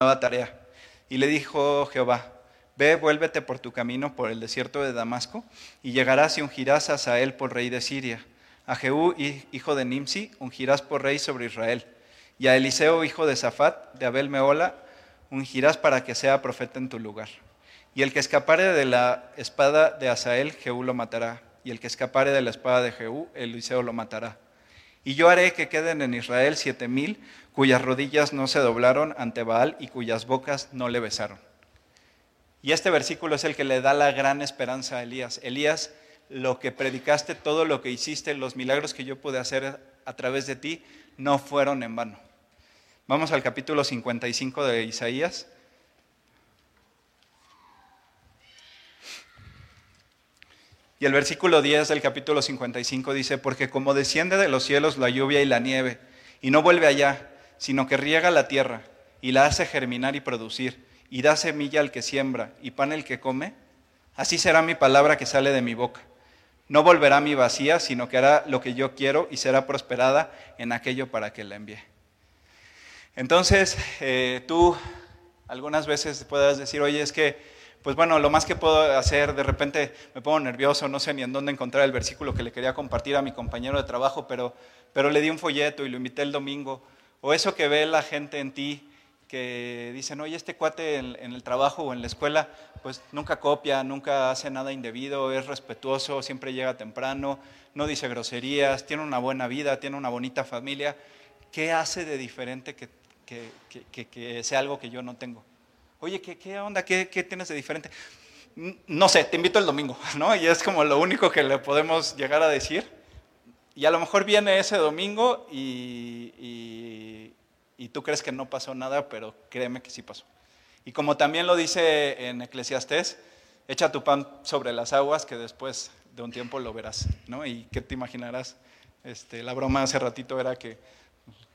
nueva tarea. Y le dijo Jehová, ve, vuélvete por tu camino por el desierto de Damasco, y llegarás y ungirás a Sael por rey de Siria. A Jehú, hijo de Nimsi, ungirás por rey sobre Israel. Y a Eliseo, hijo de Safat, de Abel Meola, ungirás para que sea profeta en tu lugar. Y el que escapare de la espada de Asael, Jehú lo matará. Y el que escapare de la espada de Jehú, Eliseo lo matará. Y yo haré que queden en Israel siete mil cuyas rodillas no se doblaron ante Baal y cuyas bocas no le besaron. Y este versículo es el que le da la gran esperanza a Elías. Elías, lo que predicaste, todo lo que hiciste, los milagros que yo pude hacer a través de ti, no fueron en vano. Vamos al capítulo 55 de Isaías. Y el versículo 10 del capítulo 55 dice, porque como desciende de los cielos la lluvia y la nieve, y no vuelve allá, sino que riega la tierra, y la hace germinar y producir, y da semilla al que siembra, y pan al que come, así será mi palabra que sale de mi boca. No volverá mi vacía, sino que hará lo que yo quiero y será prosperada en aquello para que la envíe. Entonces, eh, tú algunas veces puedas decir, oye, es que, pues bueno, lo más que puedo hacer, de repente me pongo nervioso, no sé ni en dónde encontrar el versículo que le quería compartir a mi compañero de trabajo, pero, pero le di un folleto y lo invité el domingo. O eso que ve la gente en ti, que dicen, oye, este cuate en, el trabajo o en la escuela, pues nunca copia, nunca hace nada indebido, es respetuoso, siempre llega temprano, no dice groserías, tiene una buena vida, tiene una bonita familia. ¿Qué hace de diferente que que, sea algo que yo no tengo. Oye, ¿qué, onda? ¿Qué, tienes de diferente? No sé, te invito el domingo, ¿no? Y es como lo único que le podemos llegar a decir. Y a lo mejor viene ese domingo y, y, tú crees que no pasó nada, pero créeme que sí pasó. Y como también lo dice en Eclesiastés, echa tu pan sobre las aguas que después de un tiempo lo verás, ¿no? ¿Y qué te imaginarás? Este, la broma hace ratito era que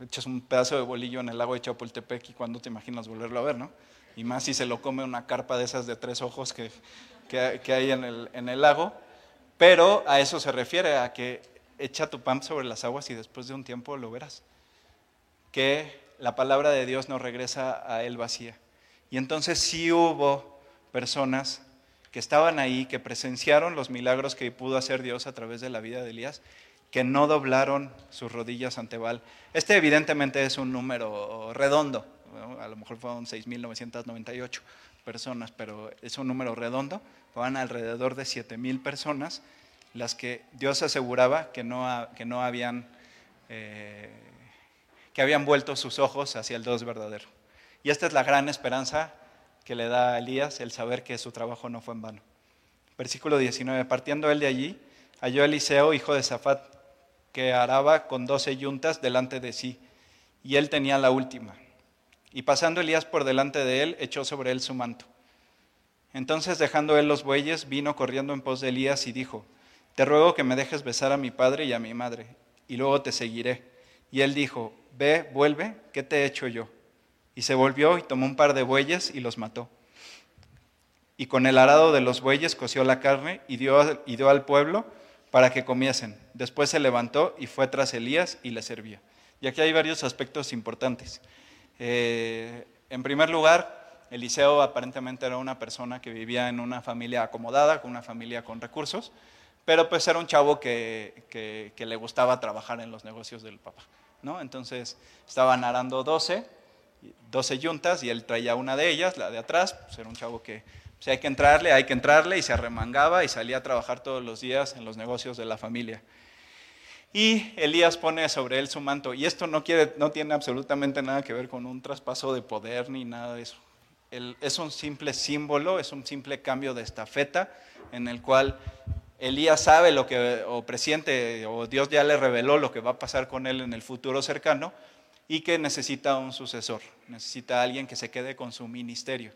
echas un pedazo de bolillo en el lago de Chapultepec y cuando te imaginas volverlo a ver, ¿no? Y más si se lo come una carpa de esas de tres ojos que, que, hay en el, en el lago. Pero a eso se refiere, a que echa tu pan sobre las aguas y después de un tiempo lo verás. Que la palabra de Dios no regresa a él vacía. Y entonces sí hubo personas que estaban ahí, que presenciaron los milagros que pudo hacer Dios a través de la vida de Elías que no doblaron sus rodillas ante Baal. Este evidentemente es un número redondo, a lo mejor fueron 6.998 personas, pero es un número redondo, fueron alrededor de 7.000 personas las que Dios aseguraba que no, que no habían, eh, que habían vuelto sus ojos hacia el Dios verdadero. Y esta es la gran esperanza que le da a Elías, el saber que su trabajo no fue en vano. Versículo 19, partiendo él de allí, halló Eliseo, hijo de Zafat, que araba con doce yuntas delante de sí, y él tenía la última. Y pasando Elías por delante de él, echó sobre él su manto. Entonces, dejando él los bueyes, vino corriendo en pos de Elías y dijo, Te ruego que me dejes besar a mi padre y a mi madre, y luego te seguiré. Y él dijo, Ve, vuelve, ¿qué te he hecho yo? Y se volvió y tomó un par de bueyes y los mató. Y con el arado de los bueyes coció la carne y dio, y dio al pueblo para que comiesen. Después se levantó y fue tras Elías y le servía. Y aquí hay varios aspectos importantes. Eh, en primer lugar, Eliseo aparentemente era una persona que vivía en una familia acomodada, con una familia con recursos, pero pues era un chavo que, le gustaba trabajar en los negocios del papá. ¿no? Entonces estaban arando 12, 12 yuntas y él traía una de ellas, la de atrás, pues era un chavo que si hay que entrarle, hay que entrarle, y se arremangaba y salía a trabajar todos los días en los negocios de la familia. Y Elías pone sobre él su manto. Y esto no, tiene absolutamente nada que ver con un traspaso de poder ni nada de eso. es un simple símbolo, es un simple cambio de estafeta en el cual Elías sabe lo que, o presiente, o Dios ya le reveló lo que va a pasar con él en el futuro cercano y que necesita un sucesor, necesita alguien que se quede con su ministerio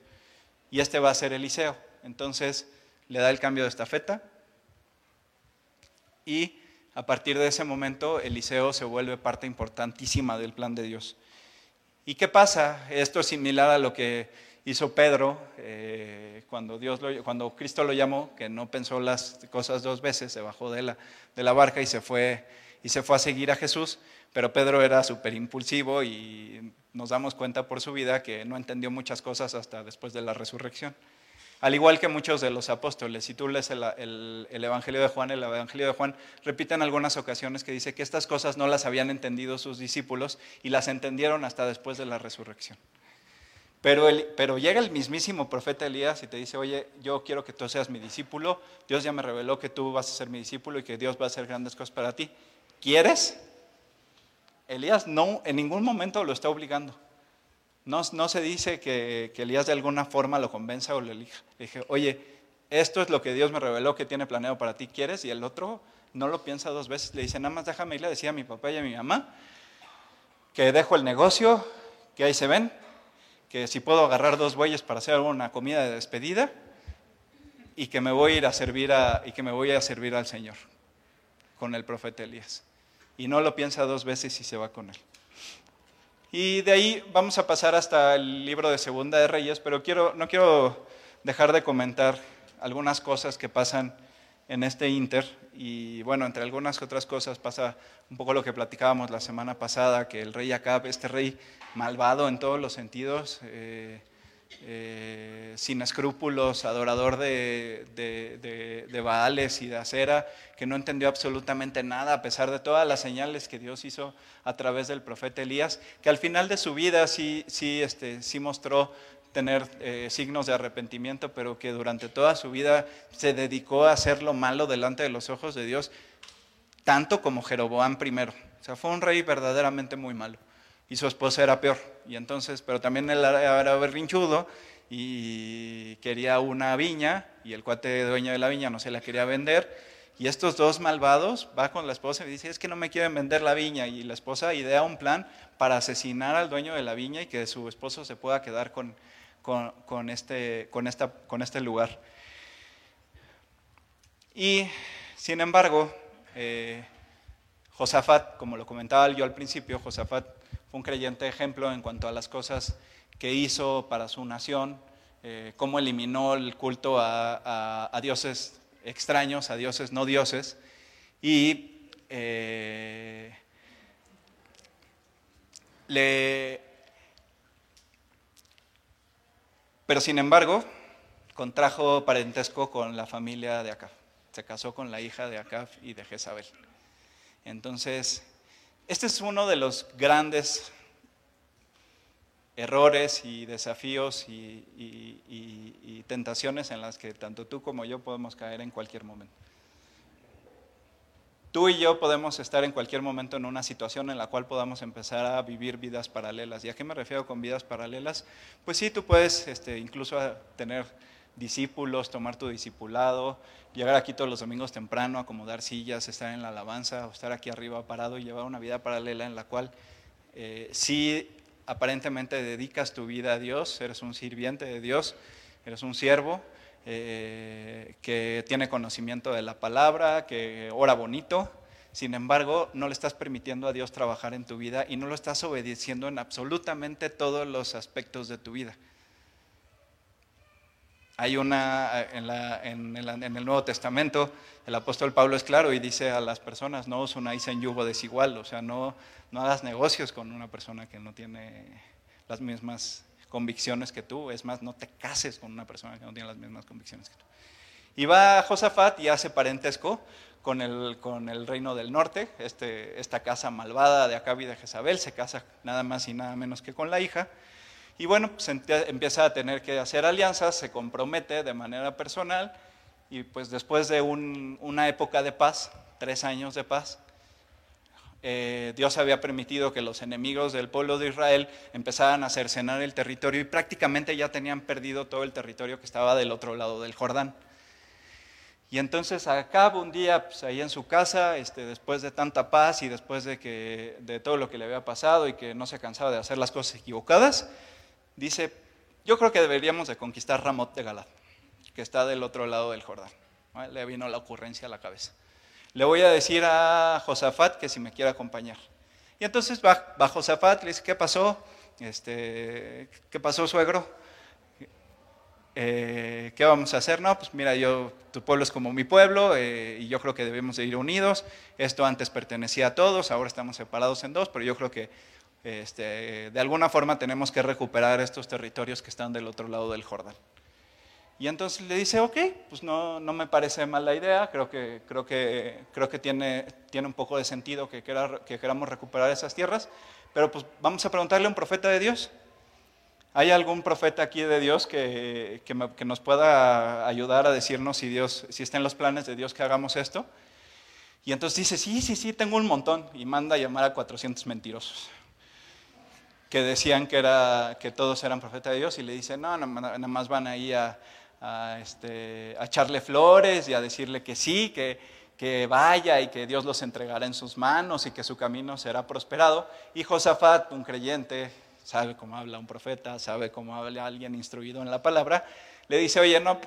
y este va a ser Eliseo. Entonces le da el cambio de estafeta y a partir de ese momento Eliseo se vuelve parte importantísima del plan de Dios. ¿Y qué pasa? Esto es similar a lo que hizo Pedro eh, cuando, Cristo lo llamó, que no pensó las cosas dos veces, se bajó de la, de la barca y se, fue, y se fue a seguir a Jesús, pero Pedro era súper impulsivo y nos damos cuenta por su vida que no entendió muchas cosas hasta después de la resurrección. Al igual que muchos de los apóstoles, si tú lees el, Evangelio de Juan, el Evangelio de Juan repite en algunas ocasiones que dice que estas cosas no las habían entendido sus discípulos y las entendieron hasta después de la resurrección. Pero, pero llega el mismísimo profeta Elías y te dice, oye, yo quiero que tú seas mi discípulo, Dios ya me reveló que tú vas a ser mi discípulo y que Dios va a hacer grandes cosas para ti. ¿Quieres? Elías no en ningún momento lo está obligando. No, se dice que, Elías de alguna forma lo convenza o le elija. dije, oye, esto es lo que Dios me reveló que tiene planeado para ti, ¿quieres? Y el otro no lo piensa dos veces, le dice, nada más déjame ir, le decía a mi papá y a mi mamá que dejo el negocio, que ahí se ven, que si puedo agarrar dos bueyes para hacer una comida de despedida y que me voy a ir a servir a, y que me voy a servir al Señor con el profeta Elías. Y no lo piensa dos veces y se va con él. Y de ahí vamos a pasar hasta el libro de Segunda de Reyes, pero quiero, no quiero dejar de comentar algunas cosas que pasan en este Inter. Y bueno, entre algunas otras cosas pasa un poco lo que platicábamos la semana pasada, que el rey Acab, este rey malvado en todos los sentidos, eh, eh, sin escrúpulos, adorador de, Baales y de acera, que no entendió absolutamente nada a pesar de todas las señales que Dios hizo a través del profeta Elías, que al final de su vida sí, sí, este, mostró tener eh, signos de arrepentimiento, pero que durante toda su vida se dedicó a hacer lo malo delante de los ojos de Dios, tanto como Jeroboam primero. O sea, fue un rey verdaderamente muy malo y su esposa era peor. Y entonces, pero también él era berrinchudo y quería una viña y el cuate dueño de la viña no se la quería vender. Y estos dos malvados va con la esposa y dice, es que no me quieren vender la viña. Y la esposa idea un plan para asesinar al dueño de la viña y que su esposo se pueda quedar con, con, este, con, esta, con este lugar. Y, sin embargo, eh, Josafat, como lo comentaba yo al principio, Josafat fue un creyente ejemplo en cuanto a las cosas que hizo para su nación, eh, cómo eliminó el culto a, dioses extraños, a dioses no dioses, y eh, le... Pero sin embargo, contrajo parentesco con la familia de Acab. Se casó con la hija de Acab y de Jezabel. Entonces, este es uno de los grandes errores y desafíos y, tentaciones en las que tanto tú como yo podemos caer en cualquier momento. Tú y yo podemos estar en cualquier momento en una situación en la cual podamos empezar a vivir vidas paralelas. ¿Y a qué me refiero con vidas paralelas? Pues sí, tú puedes este, incluso tener discípulos, tomar tu discipulado, llegar aquí todos los domingos temprano, acomodar sillas, estar en la alabanza o estar aquí arriba parado y llevar una vida paralela en la cual eh, sí aparentemente dedicas tu vida a Dios, eres un sirviente de Dios, eres un siervo eh, que tiene conocimiento de la palabra, que ora bonito, sin embargo, no le estás permitiendo a Dios trabajar en tu vida y no lo estás obedeciendo en absolutamente todos los aspectos de tu vida. Hay una, en, el, Nuevo Testamento, el apóstol Pablo es claro y dice a las personas, no os unáis en yugo desigual, o sea, no, no hagas negocios con una persona que no tiene las mismas convicciones que tú, es más, no te cases con una persona que no tiene las mismas convicciones que tú. Y va Josafat y hace parentesco con el, con el reino del norte, este, esta casa malvada de Acab y de Jezabel, se casa nada más y nada menos que con la hija, y bueno, pues empieza a tener que hacer alianzas, se compromete de manera personal y pues después de una época de paz, tres años de paz, eh, Dios había permitido que los enemigos del pueblo de Israel empezaran a cercenar el territorio y prácticamente ya tenían perdido todo el territorio que estaba del otro lado del Jordán. Y entonces acaba un día, pues, ahí en su casa, este, después de tanta paz y después de, que, de todo lo que le había pasado y que no se cansaba de hacer las cosas equivocadas, dice, yo creo que deberíamos de conquistar Ramot de Galad, que está del otro lado del Jordán. Le vino la ocurrencia a la cabeza. Le voy a decir a Josafat que si me quiere acompañar. Y entonces va, va Josafat, le dice, ¿qué pasó? Este, ¿Qué pasó, suegro? Eh, ¿Qué vamos a hacer? No, pues mira, yo, tu pueblo es como mi pueblo eh, y yo creo que debemos de ir unidos. Esto antes pertenecía a todos, ahora estamos separados en dos, pero yo creo que este, de alguna forma tenemos que recuperar estos territorios que están del otro lado del Jordán. Y entonces le dice, ok, pues no, no me parece mala idea, creo que, creo que, creo que tiene, tiene un poco de sentido que, que queramos recuperar esas tierras, pero pues vamos a preguntarle a un profeta de Dios. ¿Hay algún profeta aquí de Dios que, que, nos pueda ayudar a decirnos si, Dios, si está en los planes de Dios que hagamos esto? Y entonces dice, sí, sí, sí, tengo un montón. Y manda a llamar a 400 mentirosos que decían que, era, que todos eran profetas de Dios y le dice, no, nada más van ahí a, a, este, a echarle flores y a decirle que sí, que, que vaya y que Dios los entregará en sus manos y que su camino será prosperado. Y Josafat, un creyente, sabe cómo habla un profeta, sabe cómo habla alguien instruido en la palabra, le dice, oye, no,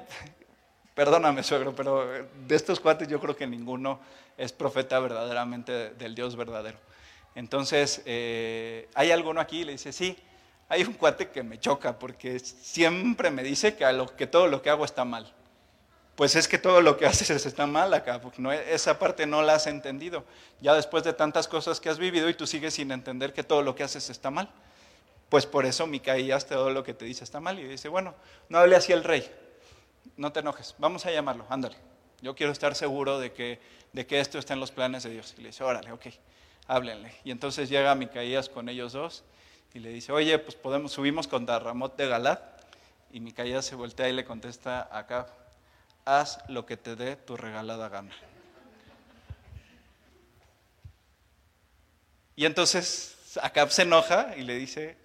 perdóname suegro, pero de estos cuates yo creo que ninguno es profeta verdaderamente del Dios verdadero. Entonces, eh, ¿hay alguno aquí? Le dice, sí hay un cuate que me choca porque siempre me dice que, todo lo que hago está mal. Pues es que todo lo que haces está mal acá, porque esa parte no la has entendido. Ya después de tantas cosas que has vivido y tú sigues sin entender que todo lo que haces está mal. Pues por eso Micaías todo lo que te dice está mal. Y dice, bueno, no hable así el rey, no te enojes, vamos a llamarlo, ándale. Yo quiero estar seguro de que, de que esto está en los planes de Dios. Y le dice, órale, ok, háblenle. Y entonces llega Micaías con ellos dos y le dice, oye, pues podemos, subimos contra Ramot de Galat. Y Micaías se voltea y le contesta acá, haz lo que te dé tu regalada gana. Y entonces Acab se enoja y le dice,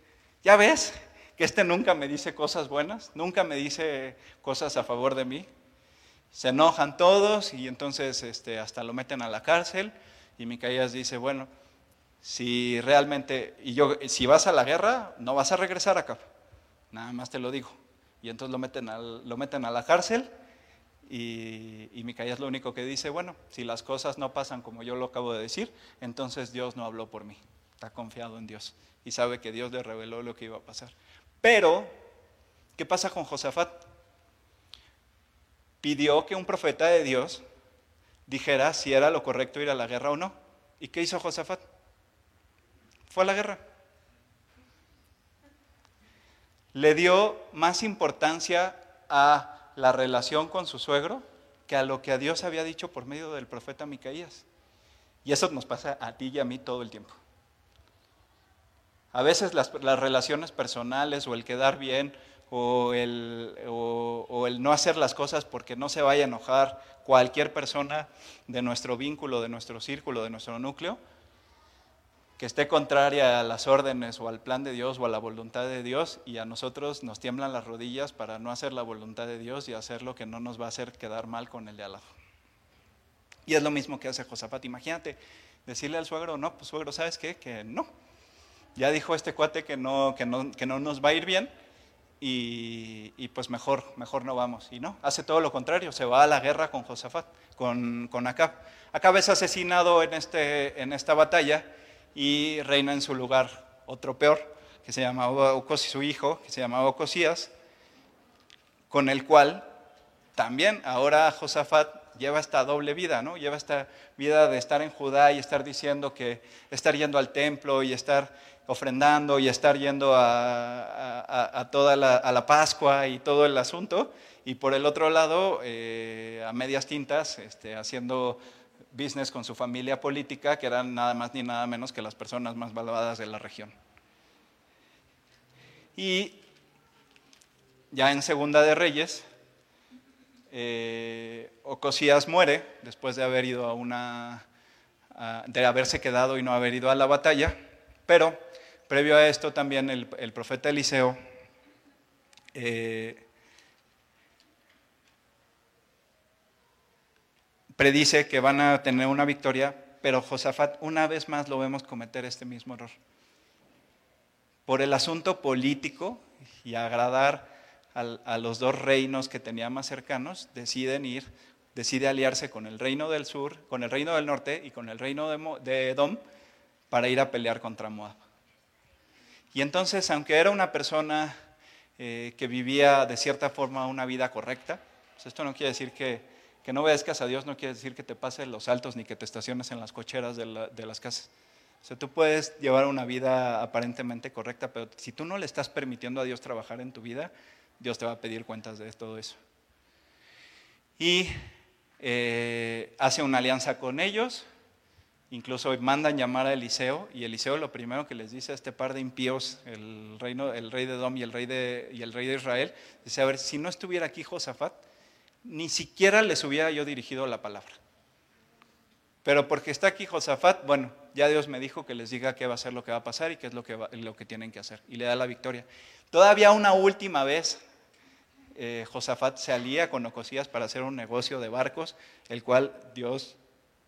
ya ves que este nunca me dice cosas buenas, nunca me dice cosas a favor de mí. Se enojan todos y entonces este, hasta lo meten a la cárcel y Micaías dice, bueno, si realmente, y yo, si vas a la guerra, no vas a regresar acá, nada más te lo digo. Y entonces lo meten, lo meten a la cárcel y, y Micaías lo único que dice, bueno, si las cosas no pasan como yo lo acabo de decir, entonces Dios no habló por mí, está confiado en Dios y sabe que Dios le reveló lo que iba a pasar. Pero, ¿qué pasa con Josafat? Pidió que un profeta de Dios dijera si era lo correcto ir a la guerra o no. ¿Y qué hizo Josafat? fue a la guerra. Le dio más importancia a la relación con su suegro que a lo que a Dios había dicho por medio del profeta Micaías. Y eso nos pasa a ti y a mí todo el tiempo. A veces las, relaciones personales o el quedar bien o el, o el, no hacer las cosas porque no se vaya a enojar cualquier persona de nuestro vínculo, de nuestro círculo, de nuestro núcleo, que esté contraria a las órdenes o al plan de Dios o a la voluntad de Dios y a nosotros nos tiemblan las rodillas para no hacer la voluntad de Dios y hacer lo que no nos va a hacer quedar mal con el de al lado. Y es lo mismo que hace Josafat. Imagínate decirle al suegro, no, pues suegro, ¿sabes qué? Que no. Ya dijo este cuate que no, que no, que no nos va a ir bien y, pues mejor, mejor no vamos. Y no, hace todo lo contrario, se va a la guerra con Josafat, con, con Acab. Acab es asesinado en, este, en esta batalla y reina en su lugar otro peor, que se llamaba Ocosías, su hijo, que se llamaba Ocosías, con el cual también ahora Josafat lleva esta doble vida, ¿no? Lleva esta vida de estar en Judá y estar diciendo que estar yendo al templo y estar ofrendando y estar yendo a, toda la, a la Pascua y todo el asunto, y por el otro lado, eh, a medias tintas, este, haciendo business con su familia política, que eran nada más ni nada menos que las personas más malvadas de la región. Y ya en Segunda de Reyes, eh, Ocosías muere después de haber ido a una, de haberse quedado y no haber ido a la batalla, pero previo a esto también el, profeta Eliseo eh, predice que van a tener una victoria, pero Josafat una vez más lo vemos cometer este mismo error. Por el asunto político y agradar a los dos reinos que tenía más cercanos, deciden ir, decide aliarse con el reino del sur, con el reino del norte y con el reino de Edom para ir a pelear contra Moab. Y entonces, aunque era una persona eh, que vivía de cierta forma una vida correcta, pues esto no quiere decir que, no obedezcas a Dios, no quiere decir que te pases los altos ni que te estaciones en las cocheras de, las casas. O sea, tú puedes llevar una vida aparentemente correcta, pero si tú no le estás permitiendo a Dios trabajar en tu vida, Dios te va a pedir cuentas de todo eso. Y eh, hace una alianza con ellos, incluso mandan llamar a Eliseo, y Eliseo lo primero que les dice a este par de impíos, el, reino, el rey de Dom y el rey de, y el rey de Israel, dice, a ver, si no estuviera aquí Josafat, ni siquiera les hubiera yo dirigido la palabra. Pero porque está aquí Josafat, bueno, ya Dios me dijo que les diga qué va a ser lo que va a pasar y qué es lo que, lo que tienen que hacer. Y le da la victoria. Todavía una última vez, eh, Josafat se alía con Ocosías para hacer un negocio de barcos, el cual Dios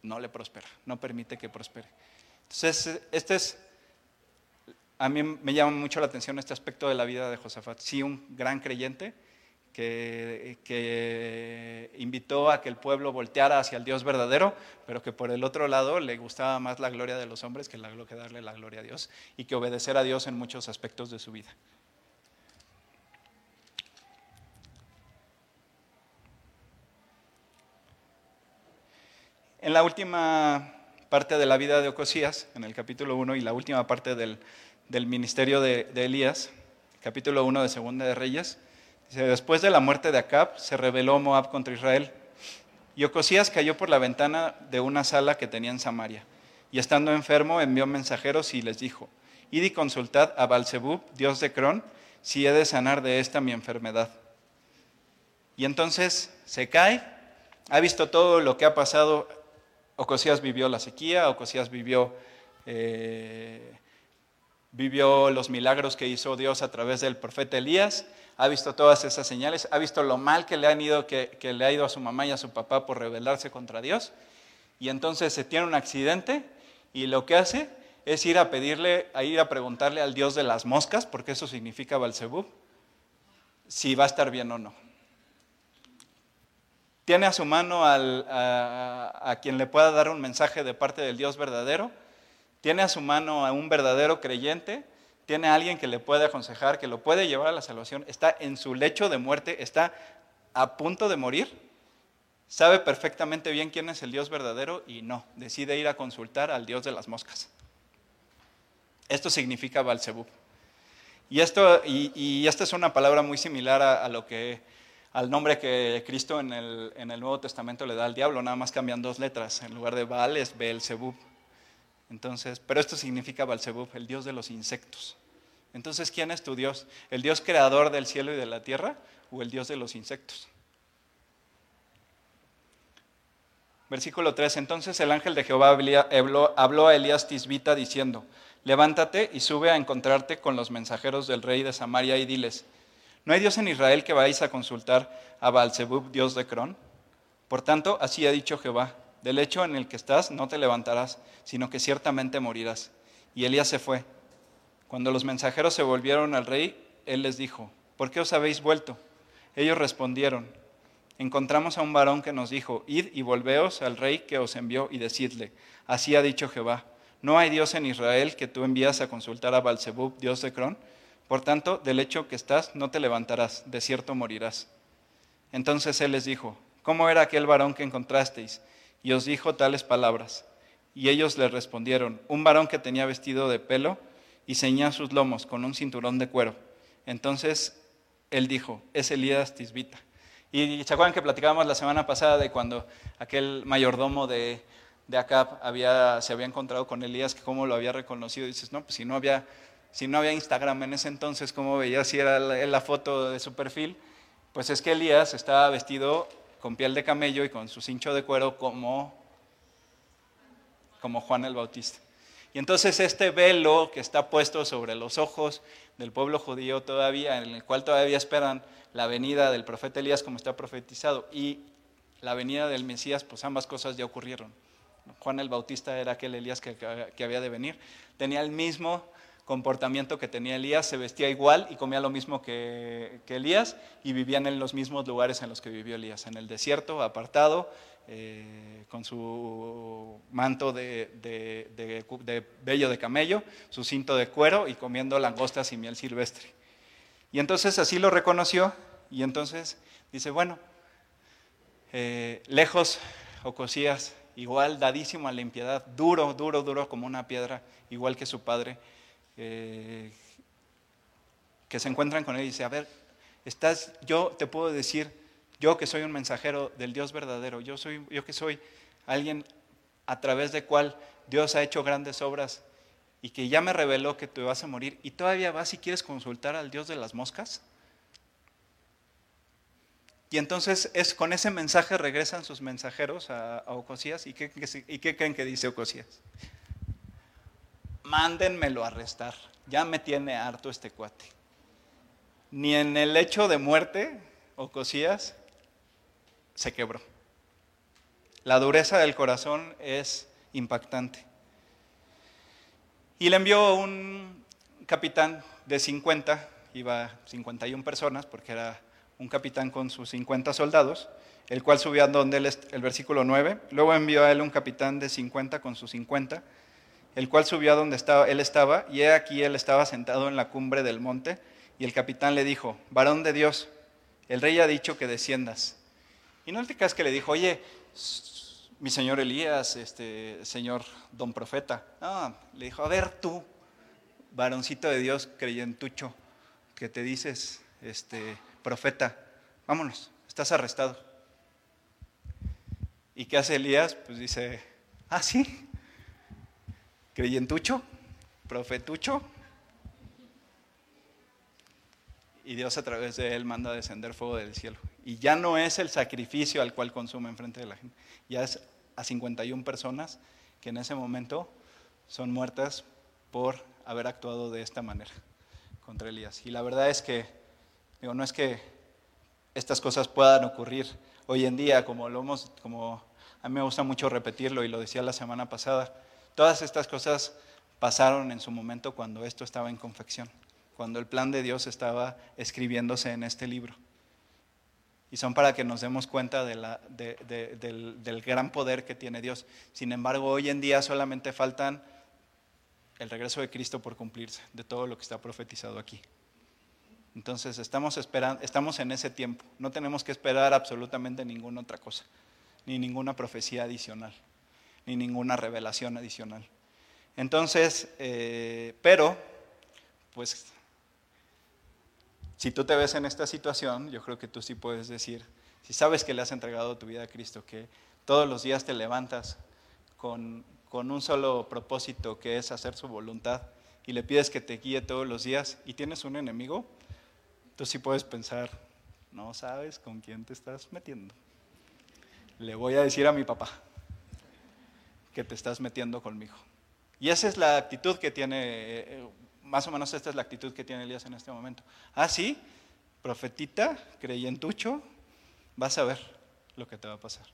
no le prospera, no permite que prospere. Entonces, este es, a mí me llama mucho la atención este aspecto de la vida de Josafat. Sí, un gran creyente, que, invitó a que el pueblo volteara hacia el Dios verdadero, pero que por el otro lado le gustaba más la gloria de los hombres que, la, que darle la gloria a Dios y que obedecer a Dios en muchos aspectos de su vida. En la última parte de la vida de Ocosías, en el capítulo 1 y la última parte del, ministerio de, Elías, capítulo 1 de Segunda de Reyes, después de la muerte de Acab, se rebeló Moab contra Israel. Y Ocosías cayó por la ventana de una sala que tenía en Samaria. Y estando enfermo, envió mensajeros y les dijo, id y consultad a Balzebub, dios de Cron, si he de sanar de esta mi enfermedad. Y entonces se cae, ha visto todo lo que ha pasado. Ocosías vivió la sequía, Ocosías vivió eh, vivió los milagros que hizo Dios a través del profeta Elías, ha visto todas esas señales, ha visto lo mal que le, han ido, que, le ha ido a su mamá y a su papá por rebelarse contra Dios, y entonces se tiene un accidente y lo que hace es ir a pedirle, a ir a preguntarle al Dios de las moscas, porque eso significa Balcebú, si va a estar bien o no. Tiene a su mano a quien le pueda dar un mensaje de parte del Dios verdadero, tiene a su mano a un verdadero creyente, tiene a alguien que le puede aconsejar, que lo puede llevar a la salvación, está en su lecho de muerte, está a punto de morir, sabe perfectamente bien quién es el Dios verdadero y no, decide ir a consultar al Dios de las moscas. Esto significa Balcebú. Y, esto, y, esta es una palabra muy similar a, lo que, al nombre que Cristo en el, en el, Nuevo Testamento le da al diablo, nada más cambian dos letras. En lugar de Baal es Beelzebub. Entonces, pero esto significa Balzebub, el dios de los insectos. Entonces, ¿quién es tu Dios? ¿El Dios creador del cielo y de la tierra o el Dios de los insectos? Versículo 3. Entonces el ángel de Jehová habló a Elías Tisbita diciendo, levántate y sube a encontrarte con los mensajeros del rey de Samaria y diles, ¿no hay Dios en Israel que vais a consultar a Balzebub, Dios de Cron? Por tanto, así ha dicho Jehová, del hecho en el que estás no te levantarás, sino que ciertamente morirás. Y Elías se fue. Cuando los mensajeros se volvieron al rey, él les dijo, ¿por qué os habéis vuelto? Ellos respondieron, encontramos a un varón que nos dijo, id y volveos al rey que os envió y decidle, así ha dicho Jehová, no hay Dios en Israel que tú envías a consultar a Balzebub, Dios de Cron, por tanto, del hecho que estás no te levantarás, de cierto morirás. Entonces él les dijo, ¿cómo era aquel varón que encontrasteis? y os dijo tales palabras. Y ellos le respondieron, un varón que tenía vestido de pelo y ceñía sus lomos con un cinturón de cuero. Entonces él dijo, es Elías Tisbita. Y se acuerdan que platicábamos la semana pasada de cuando aquel mayordomo de, de Acab había, se había encontrado con Elías, que cómo lo había reconocido. Y dices, no, pues si no había, si no había Instagram en ese entonces, ¿cómo veía si era la, la foto de su perfil? Pues es que Elías estaba vestido con piel de camello y con su cincho de cuero como, como Juan el Bautista. Y entonces este velo que está puesto sobre los ojos del pueblo judío todavía, en el cual todavía esperan la venida del profeta Elías como está profetizado, y la venida del Mesías, pues ambas cosas ya ocurrieron. Juan el Bautista era aquel Elías que, que había de venir. Tenía el mismo comportamiento que tenía Elías, se vestía igual y comía lo mismo que, Elías y vivían en los mismos lugares en los que vivió Elías, en el desierto, apartado, eh, con su manto de, de, de, vello de camello, su cinto de cuero y comiendo langostas y miel silvestre. Y entonces así lo reconoció y entonces dice, bueno, eh, lejos Ocosías igual dadísimo a la impiedad, duro, duro, duro como una piedra, igual que su padre, eh, que se encuentran con él y dice, a ver, estás, yo te puedo decir, yo que soy un mensajero del Dios verdadero, yo, soy, yo que soy alguien a través de cual Dios ha hecho grandes obras y que ya me reveló que tú vas a morir y todavía vas y quieres consultar al Dios de las moscas. Y entonces es, con ese mensaje regresan sus mensajeros a, Ocosías. ¿Y qué, ¿Y qué, creen que dice Ocosías? Mándenmelo a arrestar. Ya me tiene harto este cuate. Ni en el hecho de muerte, Ocosías se quebró. La dureza del corazón es impactante. Y le envió un capitán de 50, iba 51 personas porque era un capitán con sus 50 soldados, el cual subió a donde él, el versículo 9. Luego envió a él un capitán de 50 con sus 50, el cual subió a donde estaba, él estaba, y he aquí él estaba sentado en la cumbre del monte, y el capitán le dijo, varón de Dios, el rey ha dicho que desciendas. Y no te creas que le dijo, oye, mi señor Elías, este, señor don profeta. No, le dijo, a ver tú, varoncito de Dios, creyentucho, que te dices, este, profeta, vámonos, estás arrestado. ¿Y qué hace Elías? Pues dice, ah, sí, creyentucho, profetucho. Y Dios a través de él manda descender fuego del cielo. Y ya no es el sacrificio al cual consume enfrente de la gente, ya es a 51 personas que en ese momento son muertas por haber actuado de esta manera contra Elías. Y la verdad es que Digo, no es que estas cosas puedan ocurrir hoy en día, como lo hemos, como a mí me gusta mucho repetirlo y lo decía la semana pasada. Todas estas cosas pasaron en su momento cuando esto estaba en confección, cuando el plan de Dios estaba escribiéndose en este libro. Y son para que nos demos cuenta del, del gran poder que tiene Dios. Sin embargo, hoy en día solamente faltan el regreso de Cristo por cumplirse de todo lo que está profetizado aquí. Entonces estamos, esperando, estamos en ese tiempo. No tenemos que esperar absolutamente ninguna otra cosa, ni ninguna profecía adicional, ni ninguna revelación adicional. Entonces, eh, pero, pues, si tú te ves en esta situación, yo creo que tú sí puedes decir, si sabes que le has entregado tu vida a Cristo, que todos los días te levantas con, con un solo propósito, que es hacer su voluntad, y le pides que te guíe todos los días, y tienes un enemigo, Tú sí puedes pensar, no sabes con quién te estás metiendo. Le voy a decir a mi papá que te estás metiendo conmigo. Y esa es la actitud que tiene, eh, más o menos esta es la actitud que tiene Elías en este momento. Ah, sí, profetita, creyentucho, vas a ver lo que te va a pasar.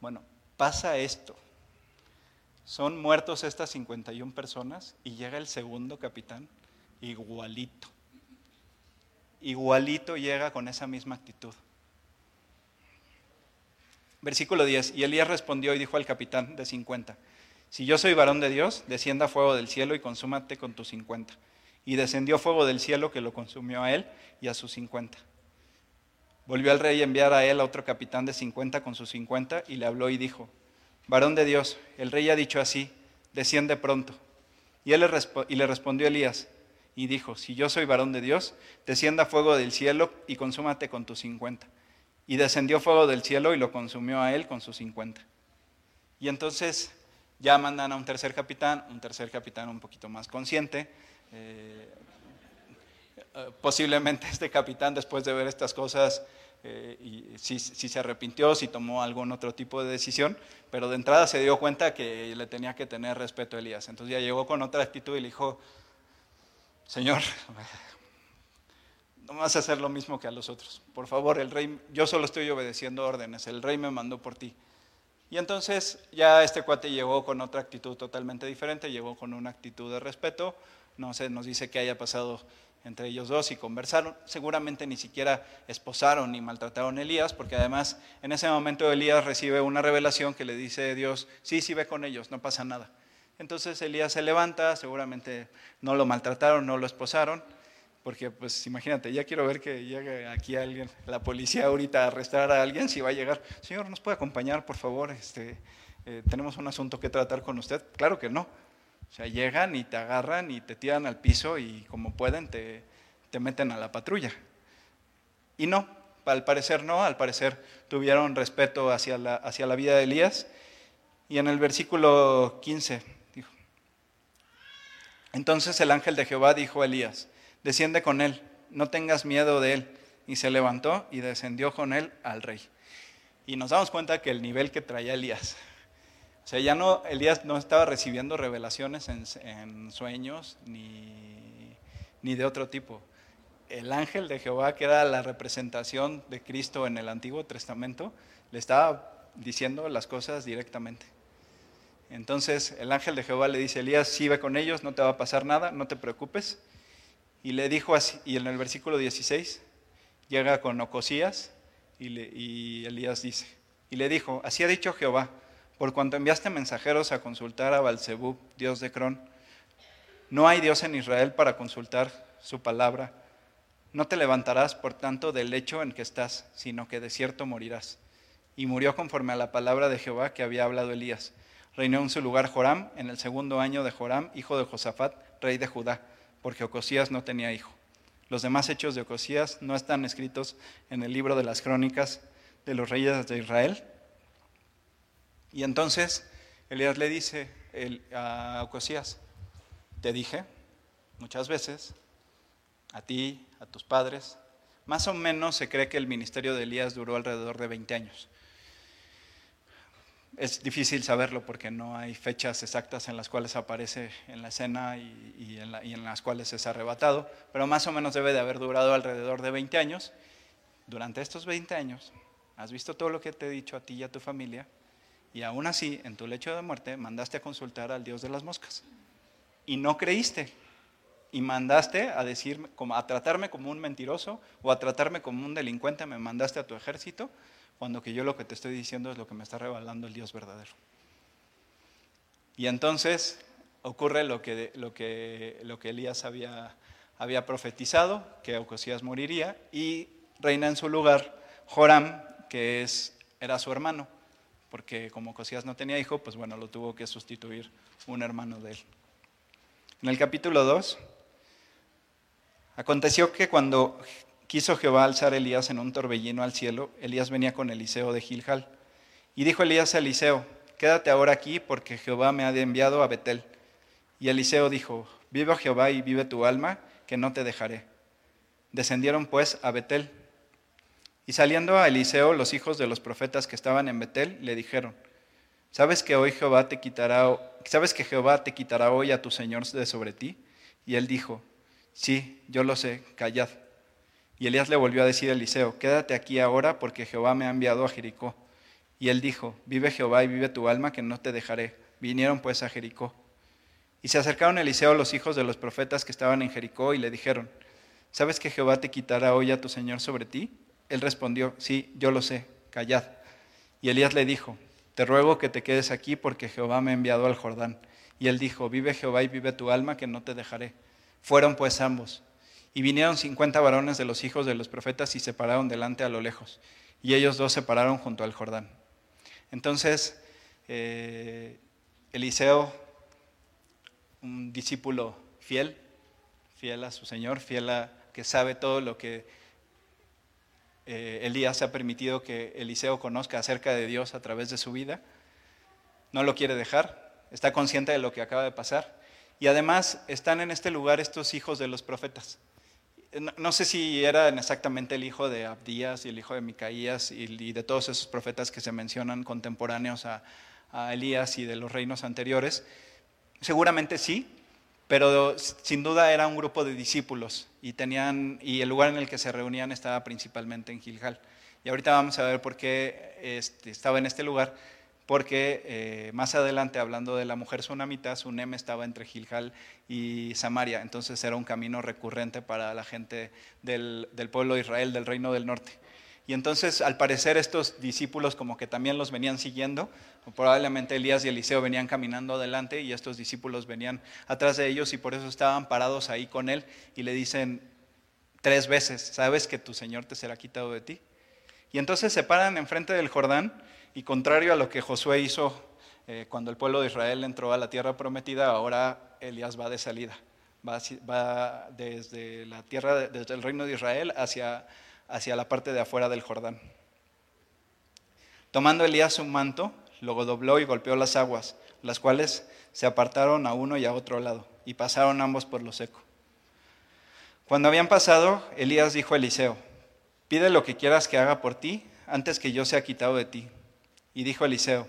Bueno, pasa esto. Son muertos estas 51 personas y llega el segundo capitán igualito igualito llega con esa misma actitud. Versículo 10. Y Elías respondió y dijo al capitán de 50, si yo soy varón de Dios, descienda fuego del cielo y consúmate con tus 50. Y descendió fuego del cielo que lo consumió a él y a sus 50. Volvió al rey a enviar a él a otro capitán de 50 con sus 50 y le habló y dijo, varón de Dios, el rey ha dicho así, desciende pronto. Y, él le, le respondió Elías, y dijo, si yo soy varón de Dios, descienda fuego del cielo y consúmate con tus cincuenta. Y descendió fuego del cielo y lo consumió a él con sus cincuenta. Y entonces ya mandan a un tercer capitán, un tercer capitán un poquito más consciente. Eh, eh, posiblemente este capitán, después de ver estas cosas, eh, y si, si, se arrepintió, si tomó algún otro tipo de decisión, pero de entrada se dio cuenta que le tenía que tener respeto a Elías. Entonces ya llegó con otra actitud y le dijo, Señor, no vas a hacer lo mismo que a los otros. Por favor, el rey, yo solo estoy obedeciendo órdenes, el rey me mandó por ti. Y entonces ya este cuate llegó con otra actitud totalmente diferente, llegó con una actitud de respeto, no se nos dice que haya pasado entre ellos dos y conversaron, seguramente ni siquiera esposaron ni maltrataron a Elías, porque además en ese momento Elías recibe una revelación que le dice Dios, sí, sí ve con ellos, no pasa nada. Entonces Elías se levanta, seguramente no lo maltrataron, no lo esposaron, porque pues imagínate, ya quiero ver que llegue aquí alguien, la policía ahorita a arrestar a alguien, si va a llegar, Señor, ¿nos puede acompañar, por favor? Este, eh, tenemos un asunto que tratar con usted. Claro que no. O sea, llegan y te agarran y te tiran al piso y como pueden te, te meten a la patrulla. Y no, al parecer no, al parecer tuvieron respeto hacia la, hacia la vida de Elías. Y en el versículo 15 dijo, entonces el ángel de Jehová dijo a Elías, desciende con él, no tengas miedo de él. Y se levantó y descendió con él al rey. Y nos damos cuenta que el nivel que traía Elías, o sea, ya no, Elías no estaba recibiendo revelaciones en, sueños ni, ni de otro tipo. El ángel de Jehová, que era la representación de Cristo en el Antiguo Testamento, le estaba diciendo las cosas directamente. Entonces el ángel de Jehová le dice, Elías, sí ve con ellos, no te va a pasar nada, no te preocupes. Y le dijo así, y en el versículo 16 llega con Ocosías y, y Elías dice, y le dijo, así ha dicho Jehová, por cuanto enviaste mensajeros a consultar a Balzebub, dios de Cron, no hay Dios en Israel para consultar su palabra. No te levantarás, por tanto, del lecho en que estás, sino que de cierto morirás. Y murió conforme a la palabra de Jehová que había hablado Elías. Reinó en su lugar Joram, en el segundo año de Joram, hijo de Josafat, rey de Judá, porque Ocosías no tenía hijo. Los demás hechos de Ocosías no están escritos en el libro de las crónicas de los reyes de Israel. Y entonces Elías le dice a Ocosías, te dije muchas veces, a ti, a tus padres, más o menos se cree que el ministerio de Elías duró alrededor de 20 años. Es difícil saberlo porque no hay fechas exactas en las cuales aparece en la escena y, en, las cuales es arrebatado, pero más o menos debe de haber durado alrededor de 20 años. Durante estos 20 años, has visto todo lo que te he dicho a ti y a tu familia, y aún así, en tu lecho de muerte, mandaste a consultar al Dios de las moscas. Y no creíste. Y mandaste a tratarme como un mentiroso o a tratarme como un delincuente, me mandaste a tu ejército, cuando que yo lo que te estoy diciendo es lo que me está revelando el Dios verdadero. Y entonces ocurre lo que, lo que, lo que Elías había, había profetizado, que Ocosías moriría, y reina en su lugar Joram, que es, era su hermano porque como Cosías no tenía hijo, pues bueno, lo tuvo que sustituir un hermano de él. En el capítulo 2, aconteció que cuando quiso Jehová alzar Elías en un torbellino al cielo, Elías venía con Eliseo de Gilgal. Y dijo Elías a Eliseo, quédate ahora aquí porque Jehová me ha enviado a Betel. Y Eliseo dijo, vive Jehová y vive tu alma, que no te dejaré. Descendieron pues a Betel. Y saliendo a Eliseo, los hijos de los profetas que estaban en Betel le dijeron, ¿sabes que hoy Jehová te quitará, sabes que Jehová te quitará hoy a tu Señor de sobre ti? Y él dijo, sí, yo lo sé, callad. Y Elías le volvió a decir a Eliseo, quédate aquí ahora porque Jehová me ha enviado a Jericó. Y él dijo, vive Jehová y vive tu alma que no te dejaré. Vinieron pues a Jericó. Y se acercaron a Eliseo los hijos de los profetas que estaban en Jericó y le dijeron, ¿sabes que Jehová te quitará hoy a tu Señor sobre ti? Él respondió, sí, yo lo sé, callad. Y Elías le dijo, te ruego que te quedes aquí porque Jehová me ha enviado al Jordán. Y él dijo, vive Jehová y vive tu alma, que no te dejaré. Fueron pues ambos. Y vinieron cincuenta varones de los hijos de los profetas y se pararon delante a lo lejos. Y ellos dos se pararon junto al Jordán. Entonces, eh, Eliseo, un discípulo fiel, fiel a su Señor, fiel a que sabe todo lo que eh, Elías ha permitido que Eliseo conozca acerca de Dios a través de su vida. No lo quiere dejar, está consciente de lo que acaba de pasar. Y además están en este lugar estos hijos de los profetas. No, sé si eran exactamente el hijo de Abdías y el hijo de Micaías y, de todos esos profetas que se mencionan contemporáneos a Elías y de los reinos anteriores. Seguramente sí, pero sin duda era un grupo de discípulos y, tenían, y el lugar en el que se reunían estaba principalmente en Gilgal. Y ahorita vamos a ver por qué este, estaba en este lugar, porque eh, más adelante, hablando de la mujer sunamita, Sunem estaba entre Gilgal y Samaria, entonces era un camino recurrente para la gente del, del pueblo de Israel, del reino del norte. Y entonces, al parecer, estos discípulos como que también los venían siguiendo, probablemente Elías y Eliseo venían caminando adelante y estos discípulos venían atrás de ellos y por eso estaban parados ahí con él y le dicen tres veces, ¿sabes que tu Señor te será quitado de ti? Y entonces se paran enfrente del Jordán y contrario a lo que Josué hizo eh, cuando el pueblo de Israel entró a la tierra prometida, ahora Elías va de salida, va, desde la tierra, desde el reino de Israel hacia, hacia la parte de afuera del Jordán. Tomando Elías un manto, lo dobló y golpeó las aguas, las cuales se apartaron a uno y a otro lado, y pasaron ambos por lo seco. Cuando habían pasado, Elías dijo a Eliseo, pide lo que quieras que haga por ti antes que yo sea quitado de ti. Y dijo Eliseo,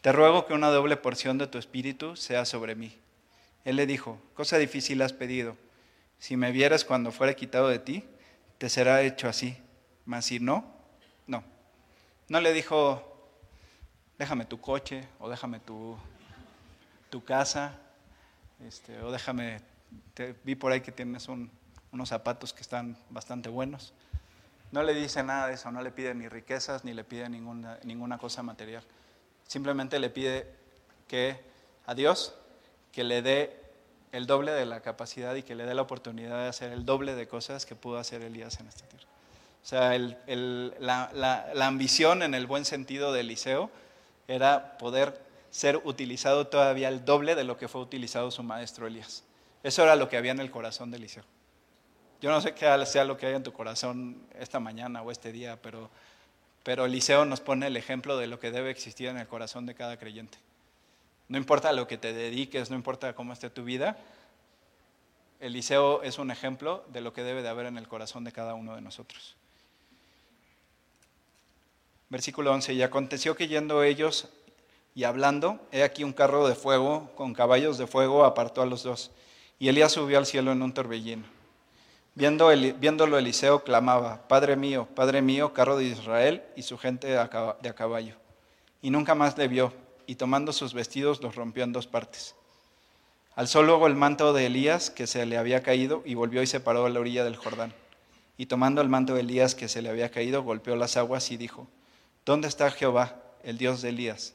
te ruego que una doble porción de tu espíritu sea sobre mí. Él le dijo, cosa difícil has pedido. Si me vieras cuando fuere quitado de ti, te será hecho así. Mas si no, no. No le dijo, déjame tu coche o déjame tu, tu casa, este, o déjame, te, vi por ahí que tienes unos zapatos que están bastante buenos. No le dice nada de eso, no le pide ni riquezas ni le pide ninguna, ninguna cosa material. Simplemente le pide que a Dios que le dé el doble de la capacidad y que le dé la oportunidad de hacer el doble de cosas que pudo hacer Elías en esta tierra. O sea, la, la ambición en el buen sentido de Eliseo era poder ser utilizado todavía el doble de lo que fue utilizado su maestro Elías. Eso era lo que había en el corazón de Eliseo. Yo no sé qué sea lo que hay en tu corazón esta mañana o este día, pero, pero Eliseo nos pone el ejemplo de lo que debe existir en el corazón de cada creyente. No importa lo que te dediques, no importa cómo esté tu vida, Eliseo es un ejemplo de lo que debe de haber en el corazón de cada uno de nosotros. Versículo 11, y aconteció que yendo ellos y hablando, he aquí un carro de fuego con caballos de fuego apartó a los dos, y Elías subió al cielo en un torbellino. Viéndolo Eliseo clamaba, Padre mío, Padre mío, carro de Israel y su gente de a caballo. Y nunca más le vio, y tomando sus vestidos los rompió en dos partes. Alzó luego el manto de Elías que se le había caído y volvió y se paró a la orilla del Jordán. Y tomando el manto de Elías que se le había caído, golpeó las aguas y dijo, ¿Dónde está Jehová, el Dios de Elías?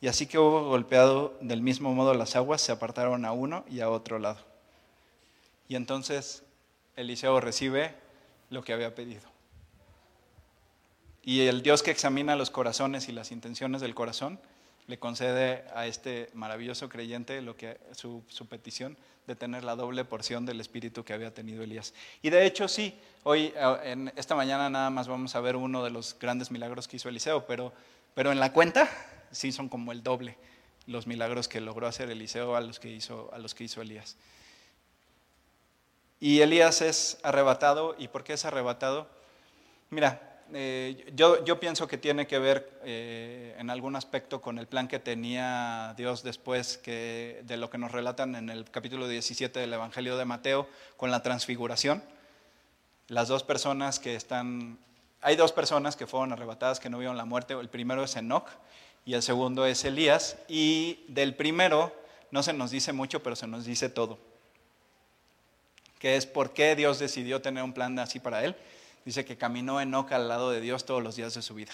Y así que hubo golpeado del mismo modo las aguas, se apartaron a uno y a otro lado. Y entonces Eliseo recibe lo que había pedido. Y el Dios que examina los corazones y las intenciones del corazón le concede a este maravilloso creyente lo que, su, su, petición de tener la doble porción del espíritu que había tenido Elías. Y de hecho sí, hoy, esta mañana nada más vamos a ver uno de los grandes milagros que hizo Eliseo, pero, pero en la cuenta sí son como el doble los milagros que logró hacer Eliseo a los que hizo, a los que hizo Elías. Y Elías es arrebatado, ¿y por qué es arrebatado? Mira, eh, yo, pienso que tiene que ver eh, en algún aspecto con el plan que tenía Dios después de lo que nos relatan en el capítulo 17 del Evangelio de Mateo, con la transfiguración. Las dos personas que están, hay dos personas que fueron arrebatadas que no vieron la muerte, el primero es Enoch y el segundo es Elías, y del primero no se nos dice mucho, pero se nos dice todo, que es por qué Dios decidió tener un plan así para él dice que caminó en Oca al lado de Dios todos los días de su vida.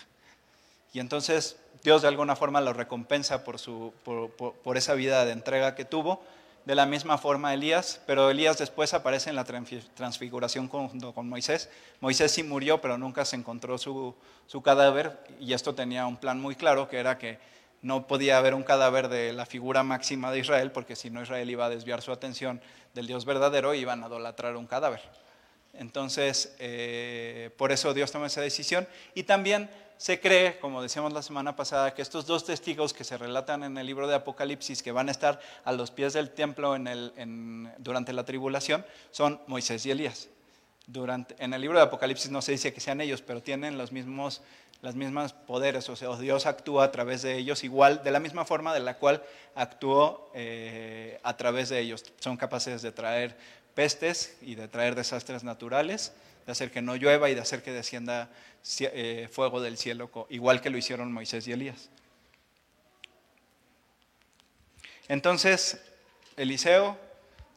Y entonces Dios de alguna forma lo recompensa por, su, por, esa vida de entrega que tuvo. De la misma forma Elías, pero Elías después aparece en la transfiguración junto con Moisés. Moisés sí murió, pero nunca se encontró su, su cadáver y esto tenía un plan muy claro, que era que no podía haber un cadáver de la figura máxima de Israel, porque si no Israel iba a desviar su atención del Dios verdadero y iban a idolatrar un cadáver. Entonces, eh, por eso Dios toma esa decisión. Y también se cree, como decíamos la semana pasada, que estos dos testigos que se relatan en el libro de Apocalipsis, que van a estar a los pies del templo durante la tribulación, son Moisés y Elías. en el libro de Apocalipsis no se dice que sean ellos, pero tienen los mismos, las mismas poderes, o sea, Dios actúa a través de ellos igual, de la misma forma de la cual actuó eh, a través de ellos. Son capaces de traer pestes y de traer desastres naturales, de hacer que no llueva y de hacer que descienda eh, fuego del cielo, igual que lo hicieron Moisés y Elías. Entonces, Eliseo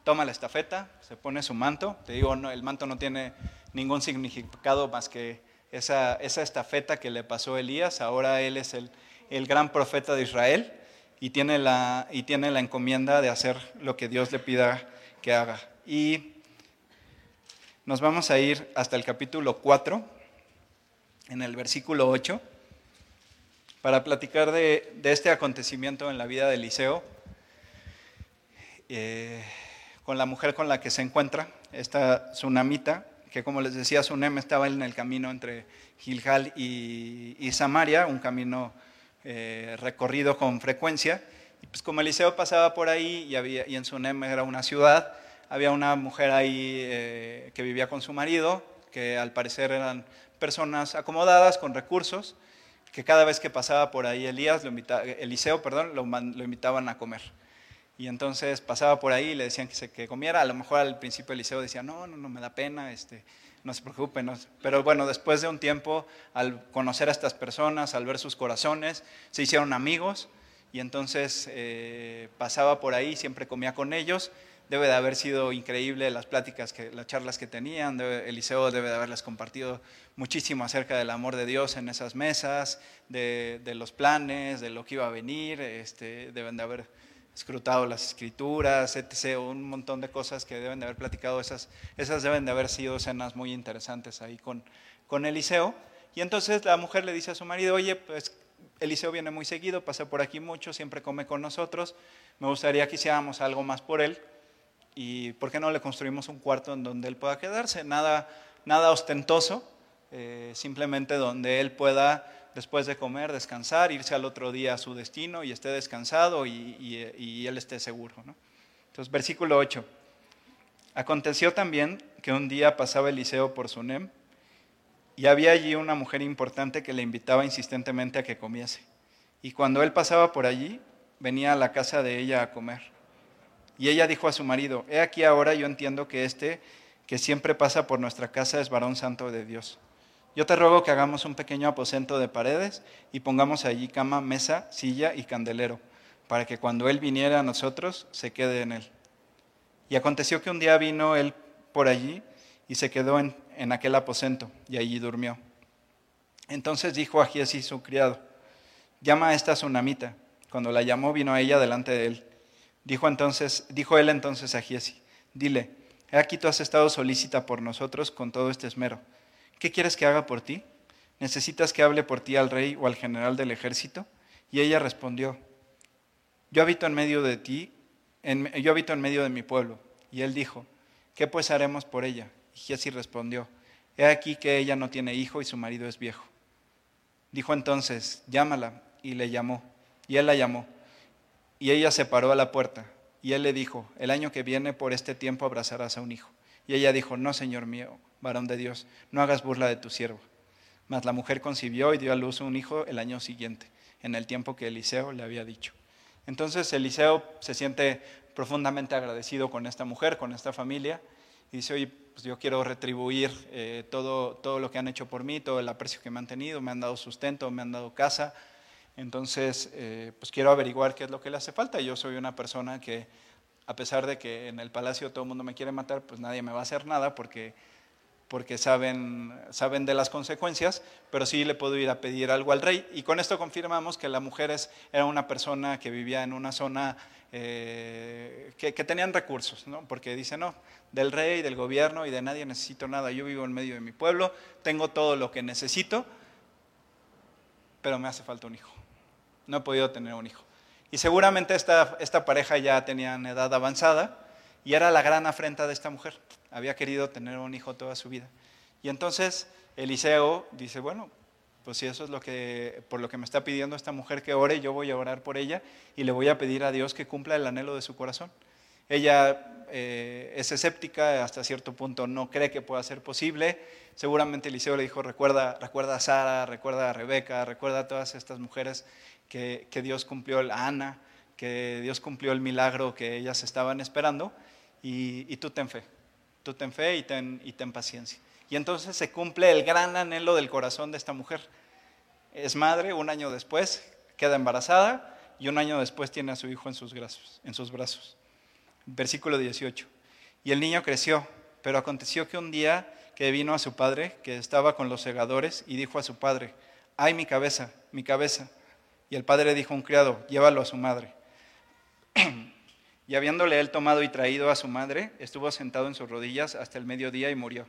toma la estafeta, se pone su manto. Te digo, no, el manto no tiene ningún significado más que esa, esa estafeta que le pasó a Elías. Ahora él es el, el, gran profeta de Israel y tiene, la, y tiene la encomienda de hacer lo que Dios le pida que haga. Y nos vamos a ir hasta el capítulo 4, en el versículo 8. para platicar de, este acontecimiento en la vida de Eliseo, eh, con la mujer con la que se encuentra, esta tsunamita, que como les decía, Sunem estaba en el camino entre Gilgal y, Samaria, un camino eh, recorrido con frecuencia. Y pues como Eliseo pasaba por ahí y, había, y en Sunem era una ciudad, había una mujer ahí eh, que vivía con su marido, que al parecer eran personas acomodadas, con recursos, que cada vez que pasaba por ahí Elías, Eliseo, perdón, lo, invitaban a comer. Y entonces pasaba por ahí y le decían que, se, que comiera. A lo mejor al principio Eliseo decía, no, no, no me da pena, este, no se preocupen. No. Pero bueno, después de un tiempo, al conocer a estas personas, al ver sus corazones, se hicieron amigos y entonces eh, pasaba por ahí, siempre comía con ellos debe de haber sido increíble las pláticas, que, las charlas que tenían. Eliseo debe de haberles compartido muchísimo acerca del amor de Dios en esas mesas, de, los planes, de lo que iba a venir. Este, deben de haber escrutado las escrituras, etc. Un montón de cosas que deben de haber platicado. Esas, esas deben de haber sido escenas muy interesantes ahí con, con Eliseo. Y entonces la mujer le dice a su marido, oye, pues Eliseo viene muy seguido, pasa por aquí mucho, siempre come con nosotros. Me gustaría que hiciéramos algo más por él y ¿por qué no le construimos un cuarto en donde él pueda quedarse? Nada, nada ostentoso, eh, simplemente donde él pueda, después de comer, descansar, irse al otro día a su destino y esté descansado y, él esté seguro. Entonces, versículo 8. Aconteció también que un día pasaba Eliseo por Sunem y había allí una mujer importante que le invitaba insistentemente a que comiese. Y cuando él pasaba por allí, venía a la casa de ella a comer. Y ella dijo a su marido, he aquí ahora yo entiendo que este que siempre pasa por nuestra casa es varón santo de Dios. Yo te ruego que hagamos un pequeño aposento de paredes y pongamos allí cama, mesa, silla y candelero, para que cuando él viniera a nosotros se quede en él. Y aconteció que un día vino él por allí y se quedó en, en aquel aposento y allí durmió. Entonces dijo a Giesi su criado, llama a esta tsunamita. Cuando la llamó vino a ella delante de él. Dijo, entonces, dijo él entonces a Giesi, dile, he aquí tú has estado solícita por nosotros con todo este esmero. ¿Qué quieres que haga por ti? ¿Necesitas que hable por ti al rey o al general del ejército? Y ella respondió, yo habito en medio de ti, yo habito en medio de mi pueblo. Y él dijo, ¿qué pues haremos por ella? Y Giesi respondió, he aquí que ella no tiene hijo y su marido es viejo. Dijo entonces, llámala, y le llamó, y él la llamó. Y ella se paró a la puerta. Y él le dijo, el año que viene por este tiempo abrazarás a un hijo. Y ella dijo, no, Señor mío, varón de Dios, no hagas burla de tu siervo. Mas la mujer concibió y dio a luz un hijo el año siguiente, en el tiempo que Eliseo le había dicho. Entonces Eliseo se siente profundamente agradecido con esta mujer, con esta familia, y dice, oye, pues yo quiero retribuir eh, todo, todo lo que han hecho por mí, todo el aprecio que me han tenido, me han dado sustento, me han dado casa, entonces, eh, pues quiero averiguar qué es lo que le hace falta. Yo soy una persona que, a pesar de que en el palacio todo el mundo me quiere matar, pues nadie me va a hacer nada porque, porque saben, saben de las consecuencias, pero sí le puedo ir a pedir algo al rey. Y con esto confirmamos que la mujer era una persona que vivía en una zona eh, que, que, tenían recursos, ¿no? porque dice, no, del rey, del gobierno y de nadie necesito nada. Yo vivo en medio de mi pueblo, tengo todo lo que necesito, pero me hace falta un hijo no he podido tener un hijo. Y seguramente esta, esta pareja ya tenían edad avanzada y era la gran afrenta de esta mujer. Había querido tener un hijo toda su vida. Y entonces Eliseo dice, bueno, pues si eso es lo que, por lo que me está pidiendo esta mujer que ore, yo voy a orar por ella y le voy a pedir a Dios que cumpla el anhelo de su corazón. Ella eh, es escéptica, hasta cierto punto no cree que pueda ser posible. Seguramente Eliseo le dijo, recuerda, recuerda a Sara, recuerda a Rebeca, recuerda a todas estas mujeres que, Dios cumplió a Ana, que Dios cumplió el milagro que ellas estaban esperando, y, tú ten fe, tú ten fe y ten, y ten paciencia. Y entonces se cumple el gran anhelo del corazón de esta mujer. Es madre, un año después queda embarazada y un año después tiene a su hijo en sus brazos. En sus brazos. Versículo 18. Y el niño creció, pero aconteció que un día que vino a su padre, que estaba con los segadores, y dijo a su padre, ay mi cabeza, mi cabeza. Y el padre dijo a un criado, llévalo a su madre. y habiéndole él tomado y traído a su madre, estuvo sentado en sus rodillas hasta el mediodía y murió.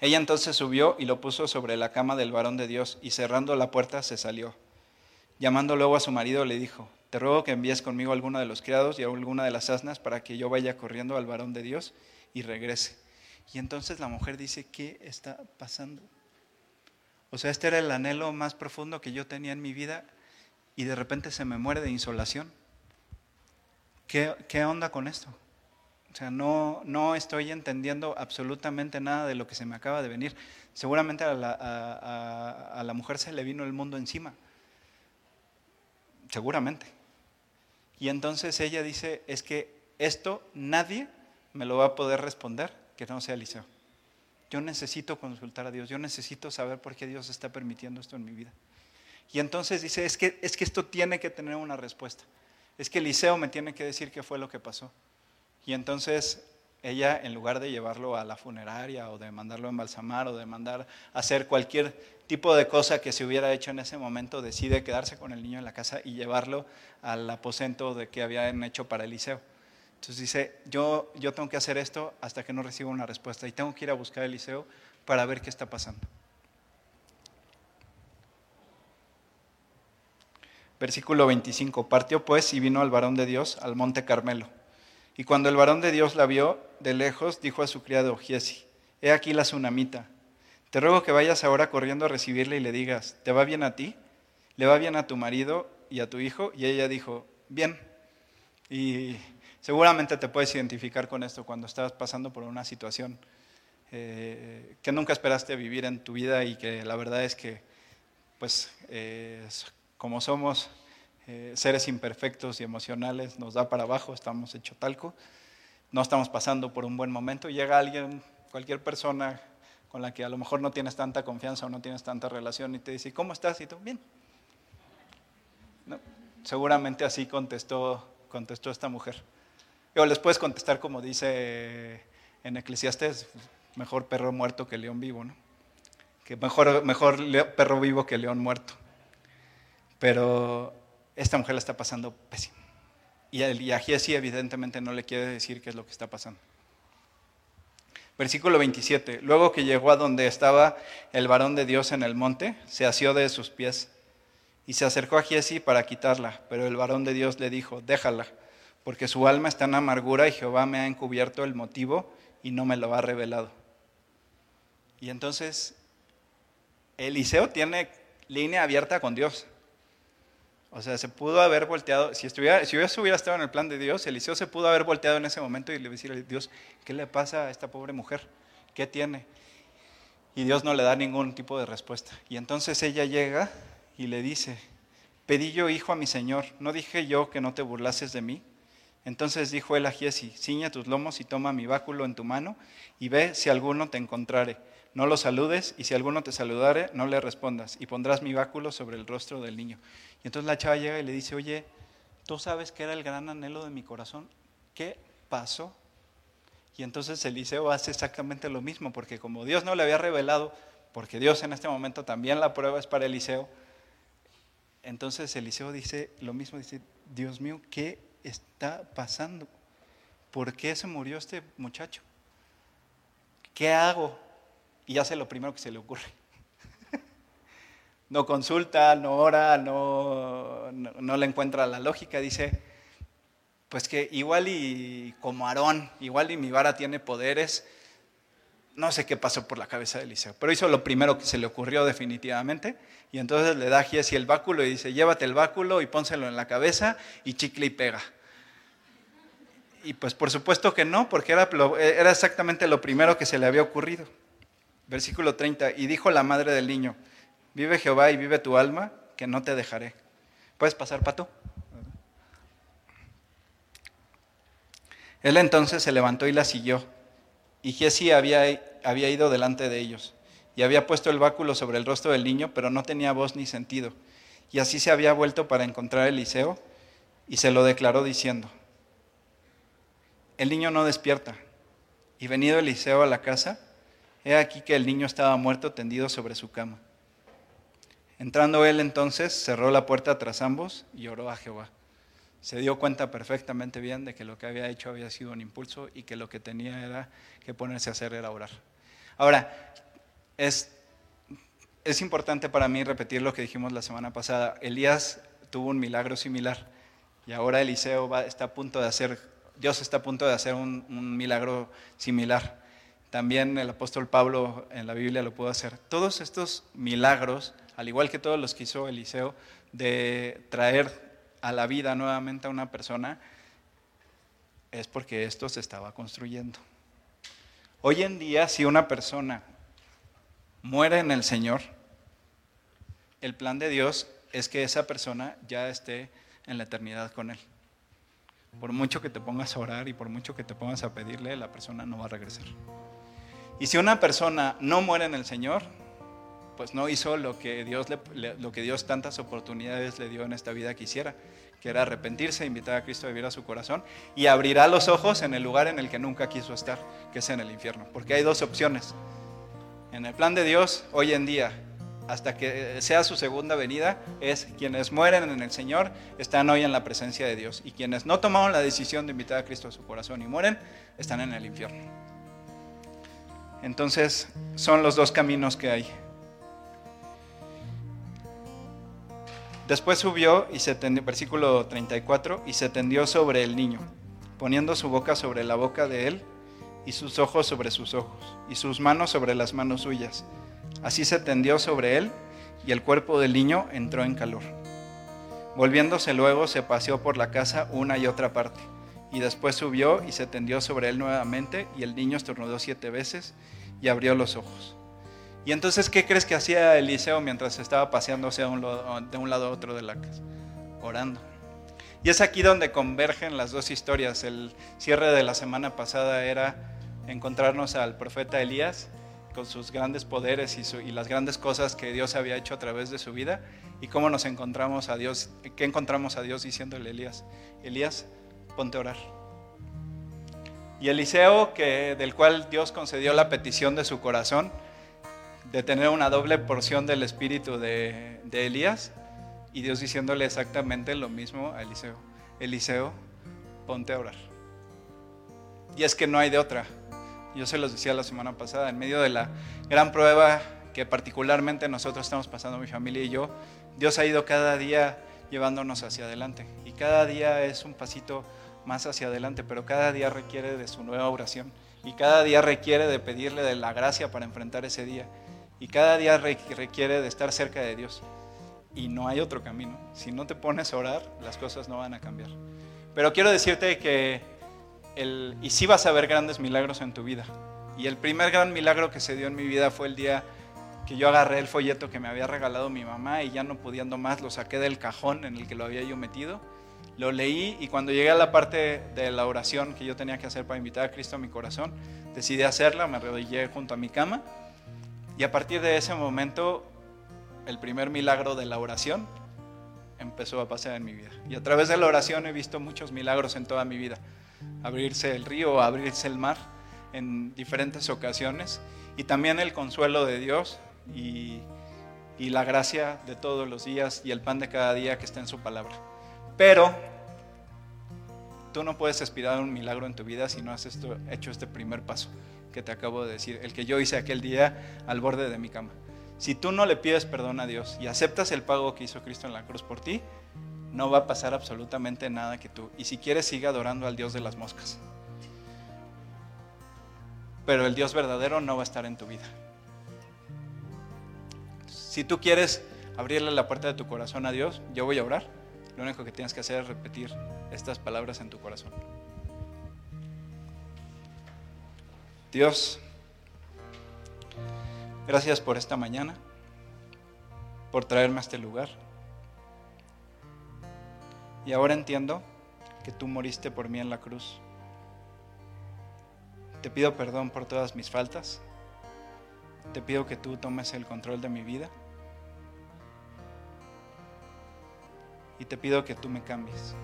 Ella entonces subió y lo puso sobre la cama del varón de Dios y cerrando la puerta se salió. Llamando luego a su marido le dijo, te ruego que envíes conmigo a alguno de los criados y a alguna de las asnas para que yo vaya corriendo al varón de Dios y regrese. Y entonces la mujer dice, ¿qué está pasando? O sea, este era el anhelo más profundo que yo tenía en mi vida y de repente se me muere de insolación. ¿Qué, qué onda con esto? O sea, no, no estoy entendiendo absolutamente nada de lo que se me acaba de venir. Seguramente a la, a la mujer se le vino el mundo encima. Seguramente. Y entonces ella dice, es que esto nadie me lo va a poder responder que no sea Eliseo. Yo necesito consultar a Dios, yo necesito saber por qué Dios está permitiendo esto en mi vida. Y entonces dice, es que, es que esto tiene que tener una respuesta. Es que Eliseo me tiene que decir qué fue lo que pasó. Y entonces ella, en lugar de llevarlo a la funeraria o de mandarlo a embalsamar o de mandar a hacer cualquier tipo de cosa que se hubiera hecho en ese momento, decide quedarse con el niño en la casa y llevarlo al aposento de que habían hecho para Eliseo. Entonces dice, yo, yo tengo que hacer esto hasta que no reciba una respuesta y tengo que ir a buscar a Eliseo para ver qué está pasando. Versículo 25. Partió pues y vino al varón de Dios al monte Carmelo. Y cuando el varón de Dios la vio de lejos, dijo a su criado Giesi, he aquí la tsunamita. Te ruego que vayas ahora corriendo a recibirle y le digas, ¿te va bien a ti? ¿Le va bien a tu marido y a tu hijo? Y ella dijo, bien. Y seguramente te puedes identificar con esto cuando estás pasando por una situación eh, que nunca esperaste vivir en tu vida y que la verdad es que, pues, eh, como somos eh, seres imperfectos y emocionales, nos da para abajo, estamos hecho talco, no estamos pasando por un buen momento, y llega alguien, cualquier persona con la que a lo mejor no tienes tanta confianza o no tienes tanta relación y te dice, ¿cómo estás? Y tú, bien. seguramente así contestó, contestó esta mujer. O les puedes contestar como dice en Eclesiastes, mejor perro muerto que león vivo, ¿no? Que mejor, mejor perro vivo que león muerto. Pero esta mujer la está pasando pésimo. Y a Giesi evidentemente no le quiere decir qué es lo que está pasando. Versículo 27. Luego que llegó a donde estaba el varón de Dios en el monte, se asió de sus pies y se acercó a Giesi para quitarla. Pero el varón de Dios le dijo, déjala, porque su alma está en amargura y Jehová me ha encubierto el motivo y no me lo ha revelado. Y entonces Eliseo tiene línea abierta con Dios. O sea, se pudo haber volteado, si, estuviera, si hubiera estado en el plan de Dios, Eliseo se pudo haber volteado en ese momento y le decir a Dios, ¿qué le pasa a esta pobre mujer? ¿Qué tiene? Y Dios no le da ningún tipo de respuesta. Y entonces ella llega y le dice, pedí yo hijo a mi Señor, ¿no dije yo que no te burlases de mí? Entonces dijo él a Giesi, ciña tus lomos y toma mi báculo en tu mano y ve si alguno te encontrare. No lo saludes y si alguno te saludare, no le respondas y pondrás mi báculo sobre el rostro del niño. Y entonces la chava llega y le dice, oye, tú sabes que era el gran anhelo de mi corazón. ¿Qué pasó? Y entonces Eliseo hace exactamente lo mismo, porque como Dios no le había revelado, porque Dios en este momento también la prueba es para Eliseo, entonces Eliseo dice lo mismo, dice, Dios mío, ¿qué está pasando? ¿Por qué se murió este muchacho? ¿Qué hago? Y hace lo primero que se le ocurre no consulta, no ora, no, no, le encuentra la lógica, dice, pues que igual y como Aarón, igual y mi vara tiene poderes, no sé qué pasó por la cabeza de Eliseo, pero hizo lo primero que se le ocurrió definitivamente, y entonces le da a Giesi el báculo y dice, llévate el báculo y pónselo en la cabeza y chicle y pega. Y pues por supuesto que no, porque era, era exactamente lo primero que se le había ocurrido. Versículo 30, y dijo la madre del niño, Vive Jehová y vive tu alma, que no te dejaré. ¿Puedes pasar, Pato? Él entonces se levantó y la siguió. Y Giesi había, había ido delante de ellos. Y había puesto el báculo sobre el rostro del niño, pero no tenía voz ni sentido. Y así se había vuelto para encontrar a Eliseo y se lo declaró diciendo, el niño no despierta. Y venido Eliseo a la casa, he aquí que el niño estaba muerto tendido sobre su cama. Entrando él entonces, cerró la puerta tras ambos y oró a Jehová. Se dio cuenta perfectamente bien de que lo que había hecho había sido un impulso y que lo que tenía era que ponerse a hacer era orar. Ahora, es, es importante para mí repetir lo que dijimos la semana pasada. Elías tuvo un milagro similar y ahora Eliseo va, está a punto de hacer, Dios está a punto de hacer un, un milagro similar. También el apóstol Pablo en la Biblia lo pudo hacer. Todos estos milagros, al igual que todos los que hizo Eliseo, de traer a la vida nuevamente a una persona, es porque esto se estaba construyendo. Hoy en día, si una persona muere en el Señor, el plan de Dios es que esa persona ya esté en la eternidad con Él. Por mucho que te pongas a orar y por mucho que te pongas a pedirle, la persona no va a regresar. Y si una persona no muere en el Señor, pues no hizo lo que Dios, lo que Dios tantas oportunidades le dio en esta vida que que era arrepentirse, invitar a Cristo a vivir a su corazón y abrirá los ojos en el lugar en el que nunca quiso estar, que es en el infierno. Porque hay dos opciones. En el plan de Dios, hoy en día, hasta que sea su segunda venida, es quienes mueren en el Señor están hoy en la presencia de Dios. Y quienes no tomaron la decisión de invitar a Cristo a su corazón y mueren, están en el infierno. Entonces, son los dos caminos que hay. Después subió y se tendió, versículo 34, y se tendió sobre el niño, poniendo su boca sobre la boca de él, y sus ojos sobre sus ojos, y sus manos sobre las manos suyas. Así se tendió sobre él, y el cuerpo del niño entró en calor. Volviéndose luego, se paseó por la casa una y otra parte, y después subió y se tendió sobre él nuevamente, y el niño estornudó siete veces y abrió los ojos. Y entonces, ¿qué crees que hacía Eliseo mientras estaba paseándose de un lado a otro de la casa? Orando. Y es aquí donde convergen las dos historias. El cierre de la semana pasada era encontrarnos al profeta Elías con sus grandes poderes y, las grandes cosas que Dios había hecho a través de su vida y cómo nos encontramos a Dios, qué encontramos a Dios diciéndole a Elías, Elías, ponte a orar. Y Eliseo, que, del cual Dios concedió la petición de su corazón, de tener una doble porción del espíritu de, Elías y Dios diciéndole exactamente lo mismo a Eliseo. Eliseo, ponte a orar. Y es que no hay de otra. Yo se los decía la semana pasada, en medio de la gran prueba que particularmente nosotros estamos pasando, mi familia y yo, Dios ha ido cada día llevándonos hacia adelante. Y cada día es un pasito más hacia adelante, pero cada día requiere de su nueva oración. Y cada día requiere de pedirle de la gracia para enfrentar ese día. Y cada día requiere de estar cerca de Dios. Y no hay otro camino. Si no te pones a orar, las cosas no van a cambiar. Pero quiero decirte que, el, y sí vas a ver grandes milagros en tu vida. Y el primer gran milagro que se dio en mi vida fue el día que yo agarré el folleto que me había regalado mi mamá y ya no pudiendo más, lo saqué del cajón en el que lo había yo metido, lo leí y cuando llegué a la parte de la oración que yo tenía que hacer para invitar a Cristo a mi corazón, decidí hacerla, me arrodillé junto a mi cama y a partir de ese momento, el primer milagro de la oración empezó a pasar en mi vida. Y a través de la oración he visto muchos milagros en toda mi vida. Abrirse el río, abrirse el mar en diferentes ocasiones. Y también el consuelo de Dios y, la gracia de todos los días y el pan de cada día que está en su palabra. Pero tú no puedes aspirar a un milagro en tu vida si no has hecho este primer paso que te acabo de decir, el que yo hice aquel día al borde de mi cama. Si tú no le pides perdón a Dios y aceptas el pago que hizo Cristo en la cruz por ti, no va a pasar absolutamente nada que tú. Y si quieres, sigue adorando al Dios de las moscas. Pero el Dios verdadero no va a estar en tu vida. Si tú quieres abrirle la puerta de tu corazón a Dios, yo voy a orar. Lo único que tienes que hacer es repetir estas palabras en tu corazón. Dios, gracias por esta mañana, por traerme a este lugar. Y ahora entiendo que tú moriste por mí en la cruz. Te pido perdón por todas mis faltas. Te pido que tú tomes el control de mi vida. Y te pido que tú me cambies,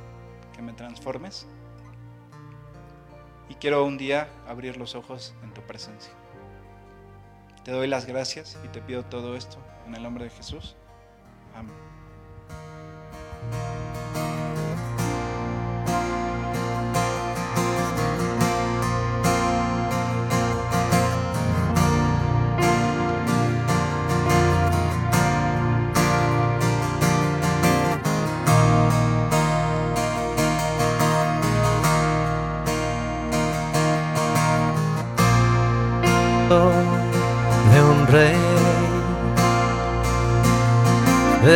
que me transformes y quiero un día abrir los ojos en tu presencia. Te doy las gracias y te pido todo esto en el nombre de Jesús. Amén.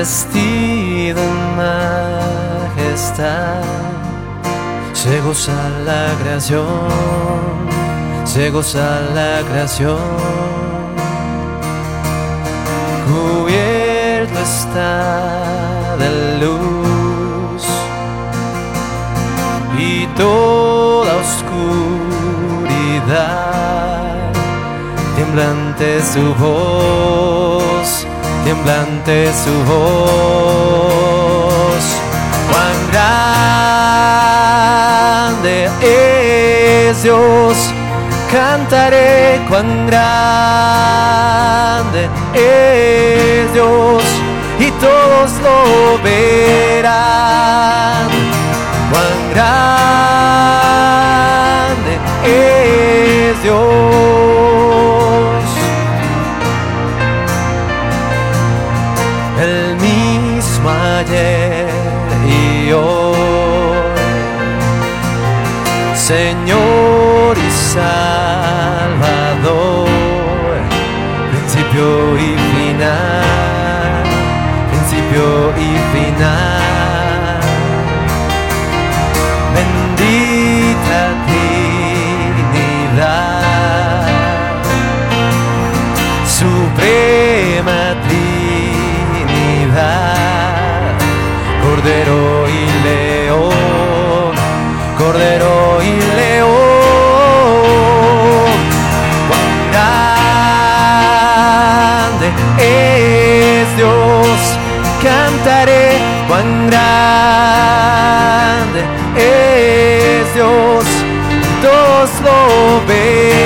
Vestido en majestad. Se goza la creación, se goza la creación. Cubierto está de luz y toda oscuridad, temblante su voz temblante su voz. Cuán grande es Dios, cantaré cuán grande es Dios y todos lo verán. Cuán grande es Dios. Señor y Salvador, principio y final, principio y grande es Dios, todos lo verán.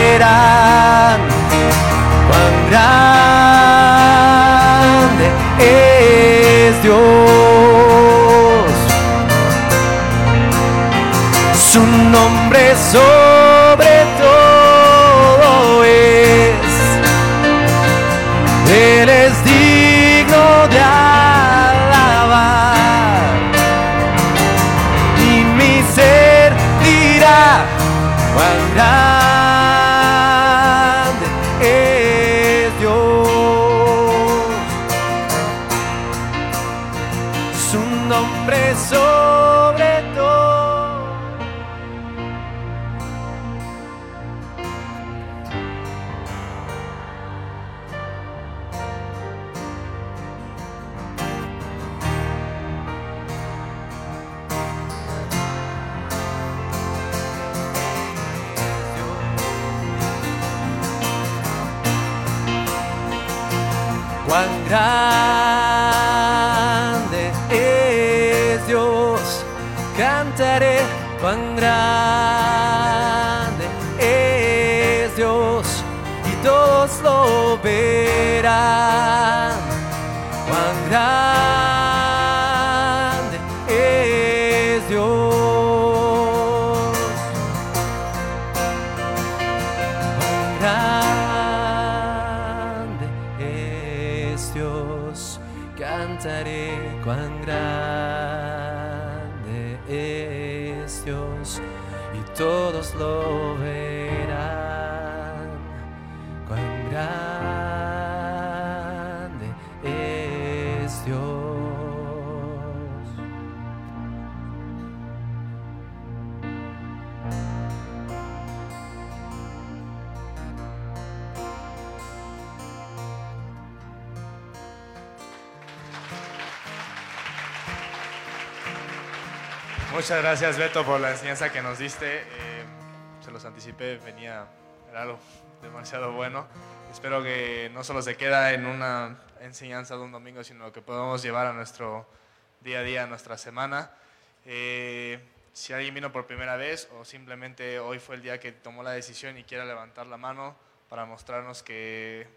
Muchas gracias Beto por la enseñanza que nos diste. Eh, se los anticipé, venía, era algo demasiado bueno. Espero que no solo se queda en una enseñanza de un domingo, sino que podamos llevar a nuestro día a día, a nuestra semana. Eh, si alguien vino por primera vez o simplemente hoy fue el día que tomó la decisión y quiera levantar la mano para mostrarnos que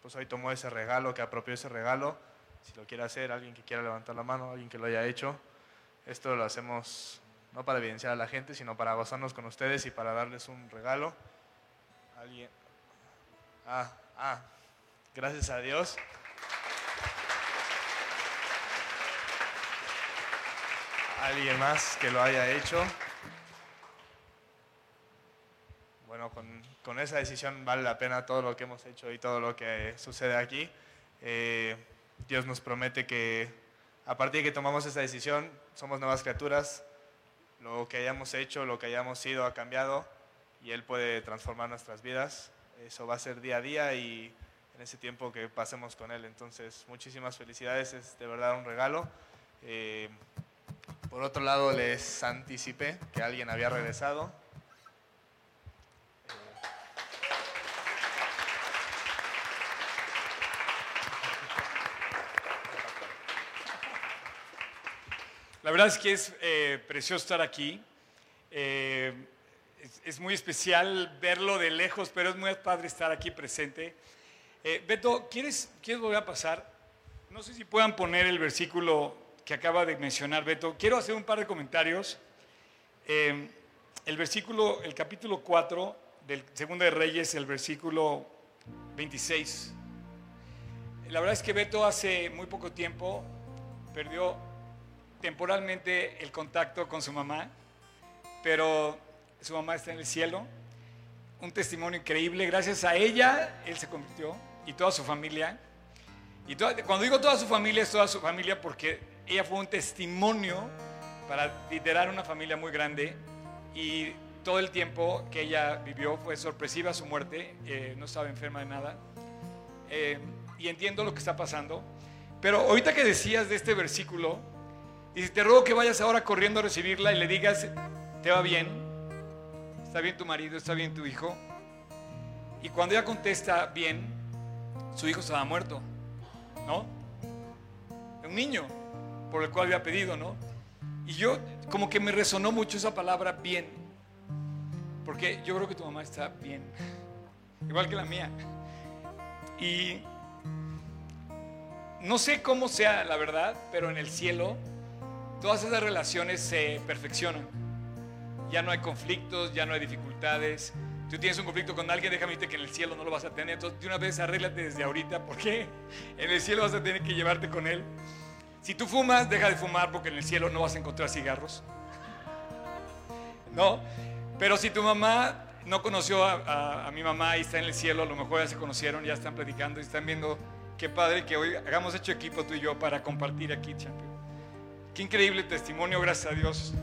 pues hoy tomó ese regalo, que apropió ese regalo, si lo quiere hacer, alguien que quiera levantar la mano, alguien que lo haya hecho. Esto lo hacemos no para evidenciar a la gente, sino para gozarnos con ustedes y para darles un regalo. Alguien. Ah, ah, gracias a Dios. Alguien más que lo haya hecho. Bueno, con, con esa decisión vale la pena todo lo que hemos hecho y todo lo que sucede aquí. Eh, Dios nos promete que a partir de que tomamos esa decisión, somos nuevas criaturas, lo que hayamos hecho, lo que hayamos sido ha cambiado y Él puede transformar nuestras vidas. Eso va a ser día a día y en ese tiempo que pasemos con Él. Entonces, muchísimas felicidades, es de verdad un regalo. Eh, por otro lado, les anticipé que alguien había regresado. La verdad es que es eh, precioso estar aquí. Eh, es, es muy especial verlo de lejos, pero es muy padre estar aquí presente. Eh, Beto, ¿quieres, ¿quieres volver a pasar? No sé si puedan poner el versículo que acaba de mencionar Beto. Quiero hacer un par de comentarios. Eh, el versículo, el capítulo 4 del Segundo de Reyes, el versículo 26. La verdad es que Beto hace muy poco tiempo perdió temporalmente el contacto con su mamá, pero su mamá está en el cielo. Un testimonio increíble. Gracias a ella, él se convirtió y toda su familia. Y toda- cuando digo toda su familia, es toda su familia porque ella fue un testimonio para liderar una familia muy grande y todo el tiempo que ella vivió fue sorpresiva su muerte, eh, no estaba enferma de nada. Eh, y entiendo lo que está pasando. Pero ahorita que decías de este versículo, dice, te ruego que vayas ahora corriendo a recibirla y le digas, te va bien, está bien tu marido, está bien tu hijo. Y cuando ella contesta bien, su hijo estaba muerto, ¿no? Un niño por el cual había pedido, ¿no? Y yo, como que me resonó mucho esa palabra bien, porque yo creo que tu mamá está bien, igual que la mía. Y no sé cómo sea la verdad, pero en el cielo todas esas relaciones se perfeccionan. Ya no hay conflictos, ya no hay dificultades. Tú tienes un conflicto con alguien, déjame decirte que en el cielo no lo vas a tener. Entonces, de una vez arréglate desde ahorita, porque en el cielo vas a tener que llevarte con él. Si tú fumas, deja de fumar porque en el cielo no vas a encontrar cigarros. No, pero si tu mamá no conoció a, a- mi mamá y está en el cielo, a lo mejor ya se conocieron, ya están platicando y están viendo qué padre que hoy hagamos hecho equipo tú y yo para compartir aquí, champion. Qué increíble testimonio, gracias a Dios.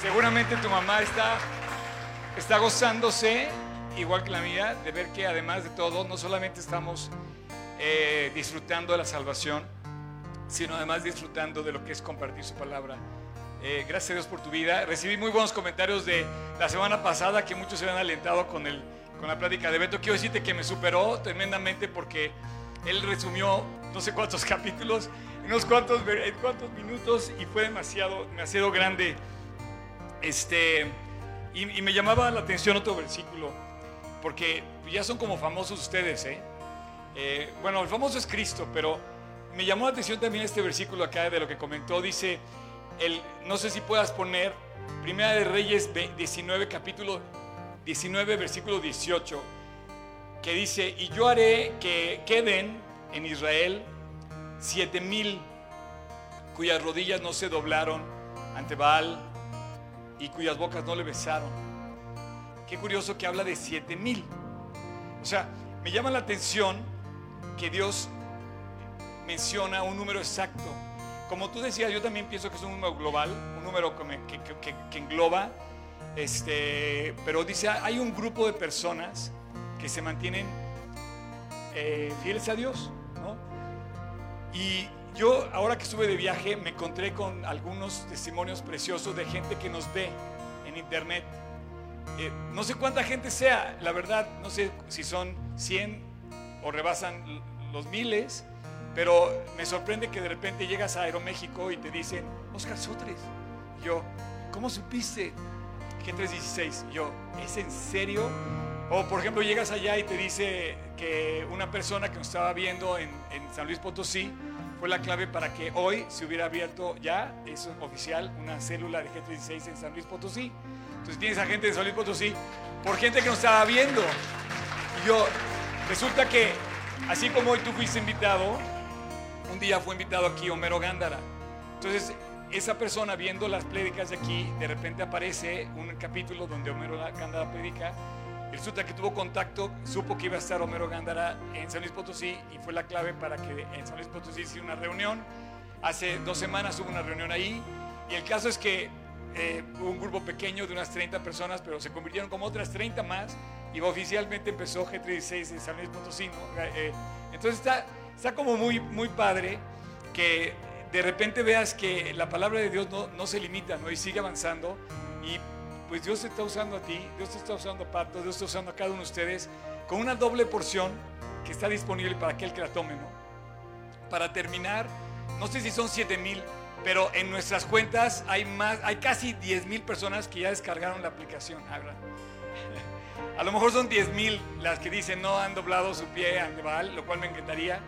Seguramente tu mamá está, está gozándose, igual que la mía, de ver que además de todo, no solamente estamos eh, disfrutando de la salvación, sino además disfrutando de lo que es compartir su palabra. Eh, gracias a Dios por tu vida. Recibí muy buenos comentarios de la semana pasada que muchos se habían alentado con, el, con la plática de Beto. Quiero decirte que me superó tremendamente porque él resumió no sé cuántos capítulos en unos cuantos, en cuantos minutos y fue demasiado, demasiado grande. Este, y, me llamaba la atención otro versículo porque ya son como famosos ustedes, ¿eh? Eh, bueno, el famoso es Cristo, pero me llamó la atención también este versículo acá de lo que comentó. Dice, el, no sé si puedas poner Primera de Reyes ve- 19, capítulo 19, versículo 18, que dice, y yo haré que queden en Israel siete mil cuyas rodillas no se doblaron ante Baal y cuyas bocas no le besaron. Qué curioso que habla de siete mil. O sea, me llama la atención que Dios menciona un número exacto. Como tú decías, yo también pienso que es un número global, un número que, que engloba, este, pero dice, hay un grupo de personas que se mantienen eh, fieles a Dios, ¿no? Y yo, ahora que estuve de viaje, me encontré con algunos testimonios preciosos de gente que nos ve en internet. Eh, no sé cuánta gente sea, la verdad, no sé si son 100 o rebasan los miles, pero me sorprende que de repente llegas a Aeroméxico y te dicen, Oscar Sotres. Y Yo, ¿cómo supiste? G316. Y Yo, ¿es en serio? O por ejemplo, llegas allá y te dice que una persona que nos estaba viendo en, San Luis Potosí fue la clave para que hoy se hubiera abierto ya, es oficial, una célula de G36 en San Luis Potosí. Entonces tienes a gente de San Luis Potosí por gente que nos estaba viendo. Y yo, resulta que, así como hoy tú fuiste invitado, un día fue invitado aquí Homero Gándara. Entonces, esa persona viendo las prédicas de aquí, de repente aparece un capítulo donde Homero Gándara predica resulta que tuvo contacto, supo que iba a estar Homero Gándara en San Luis Potosí y fue la clave para que en San Luis Potosí hiciera una reunión. Hace dos semanas hubo una reunión ahí y el caso es que eh, un grupo pequeño de unas 30 personas, pero se convirtieron como otras 30 más y oficialmente empezó G36 en San Luis Potosí. ¿no? Eh, entonces está, está como muy, muy padre que de repente veas que la palabra de Dios no, se limita ¿no? y sigue avanzando y pues Dios te está usando a ti, Dios te está usando a Pato, Dios está usando a cada uno de ustedes con una doble porción que está disponible para aquel que la tome. Para terminar, no sé si son 7 mil, pero en nuestras cuentas hay más, hay casi 10 mil personas que ya descargaron la aplicación. A lo mejor son 10 mil las que dicen no han doblado su pie a Neval, lo cual me encantaría.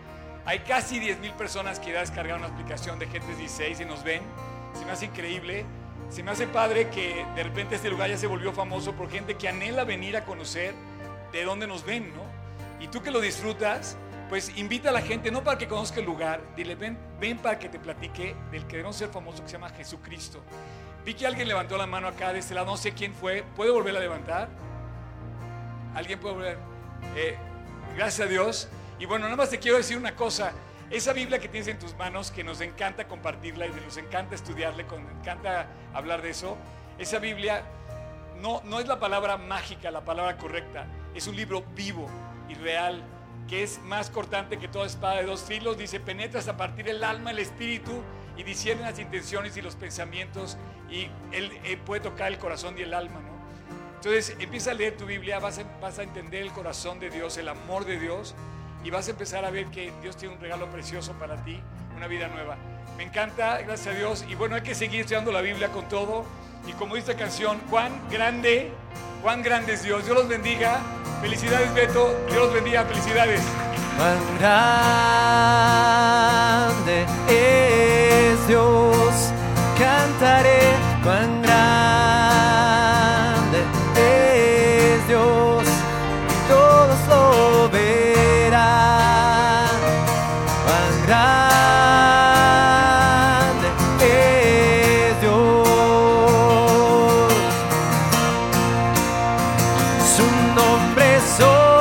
Hay casi 10 mil personas que ya descargaron la aplicación de Gentes 16 y nos ven. Se me hace increíble. Se me hace padre que de repente este lugar ya se volvió famoso por gente que anhela venir a conocer de dónde nos ven, ¿no? Y tú que lo disfrutas, pues invita a la gente, no para que conozca el lugar, dile, ven, ven para que te platique del que debemos ser famoso que se llama Jesucristo. Vi que alguien levantó la mano acá de este lado, no sé quién fue, ¿puede volver a levantar? ¿Alguien puede volver? Eh, gracias a Dios. Y bueno, nada más te quiero decir una cosa. Esa Biblia que tienes en tus manos, que nos encanta compartirla y nos encanta estudiarla, nos encanta hablar de eso, esa Biblia no, no es la palabra mágica, la palabra correcta. Es un libro vivo y real, que es más cortante que toda espada de dos filos. Dice, penetras a partir del alma, el espíritu y discierne las intenciones y los pensamientos y él, él puede tocar el corazón y el alma, ¿no? Entonces empieza a leer tu Biblia, vas a, vas a entender el corazón de Dios, el amor de Dios y vas a empezar a ver que Dios tiene un regalo precioso para ti, una vida nueva. Me encanta, gracias a Dios. Y bueno, hay que seguir estudiando la Biblia con todo. Y como dice esta canción, cuán grande, cuán grande es Dios. Dios los bendiga. Felicidades, Beto. Dios los bendiga. Felicidades. Cuán grande es Dios, cantaré cuán grande nombre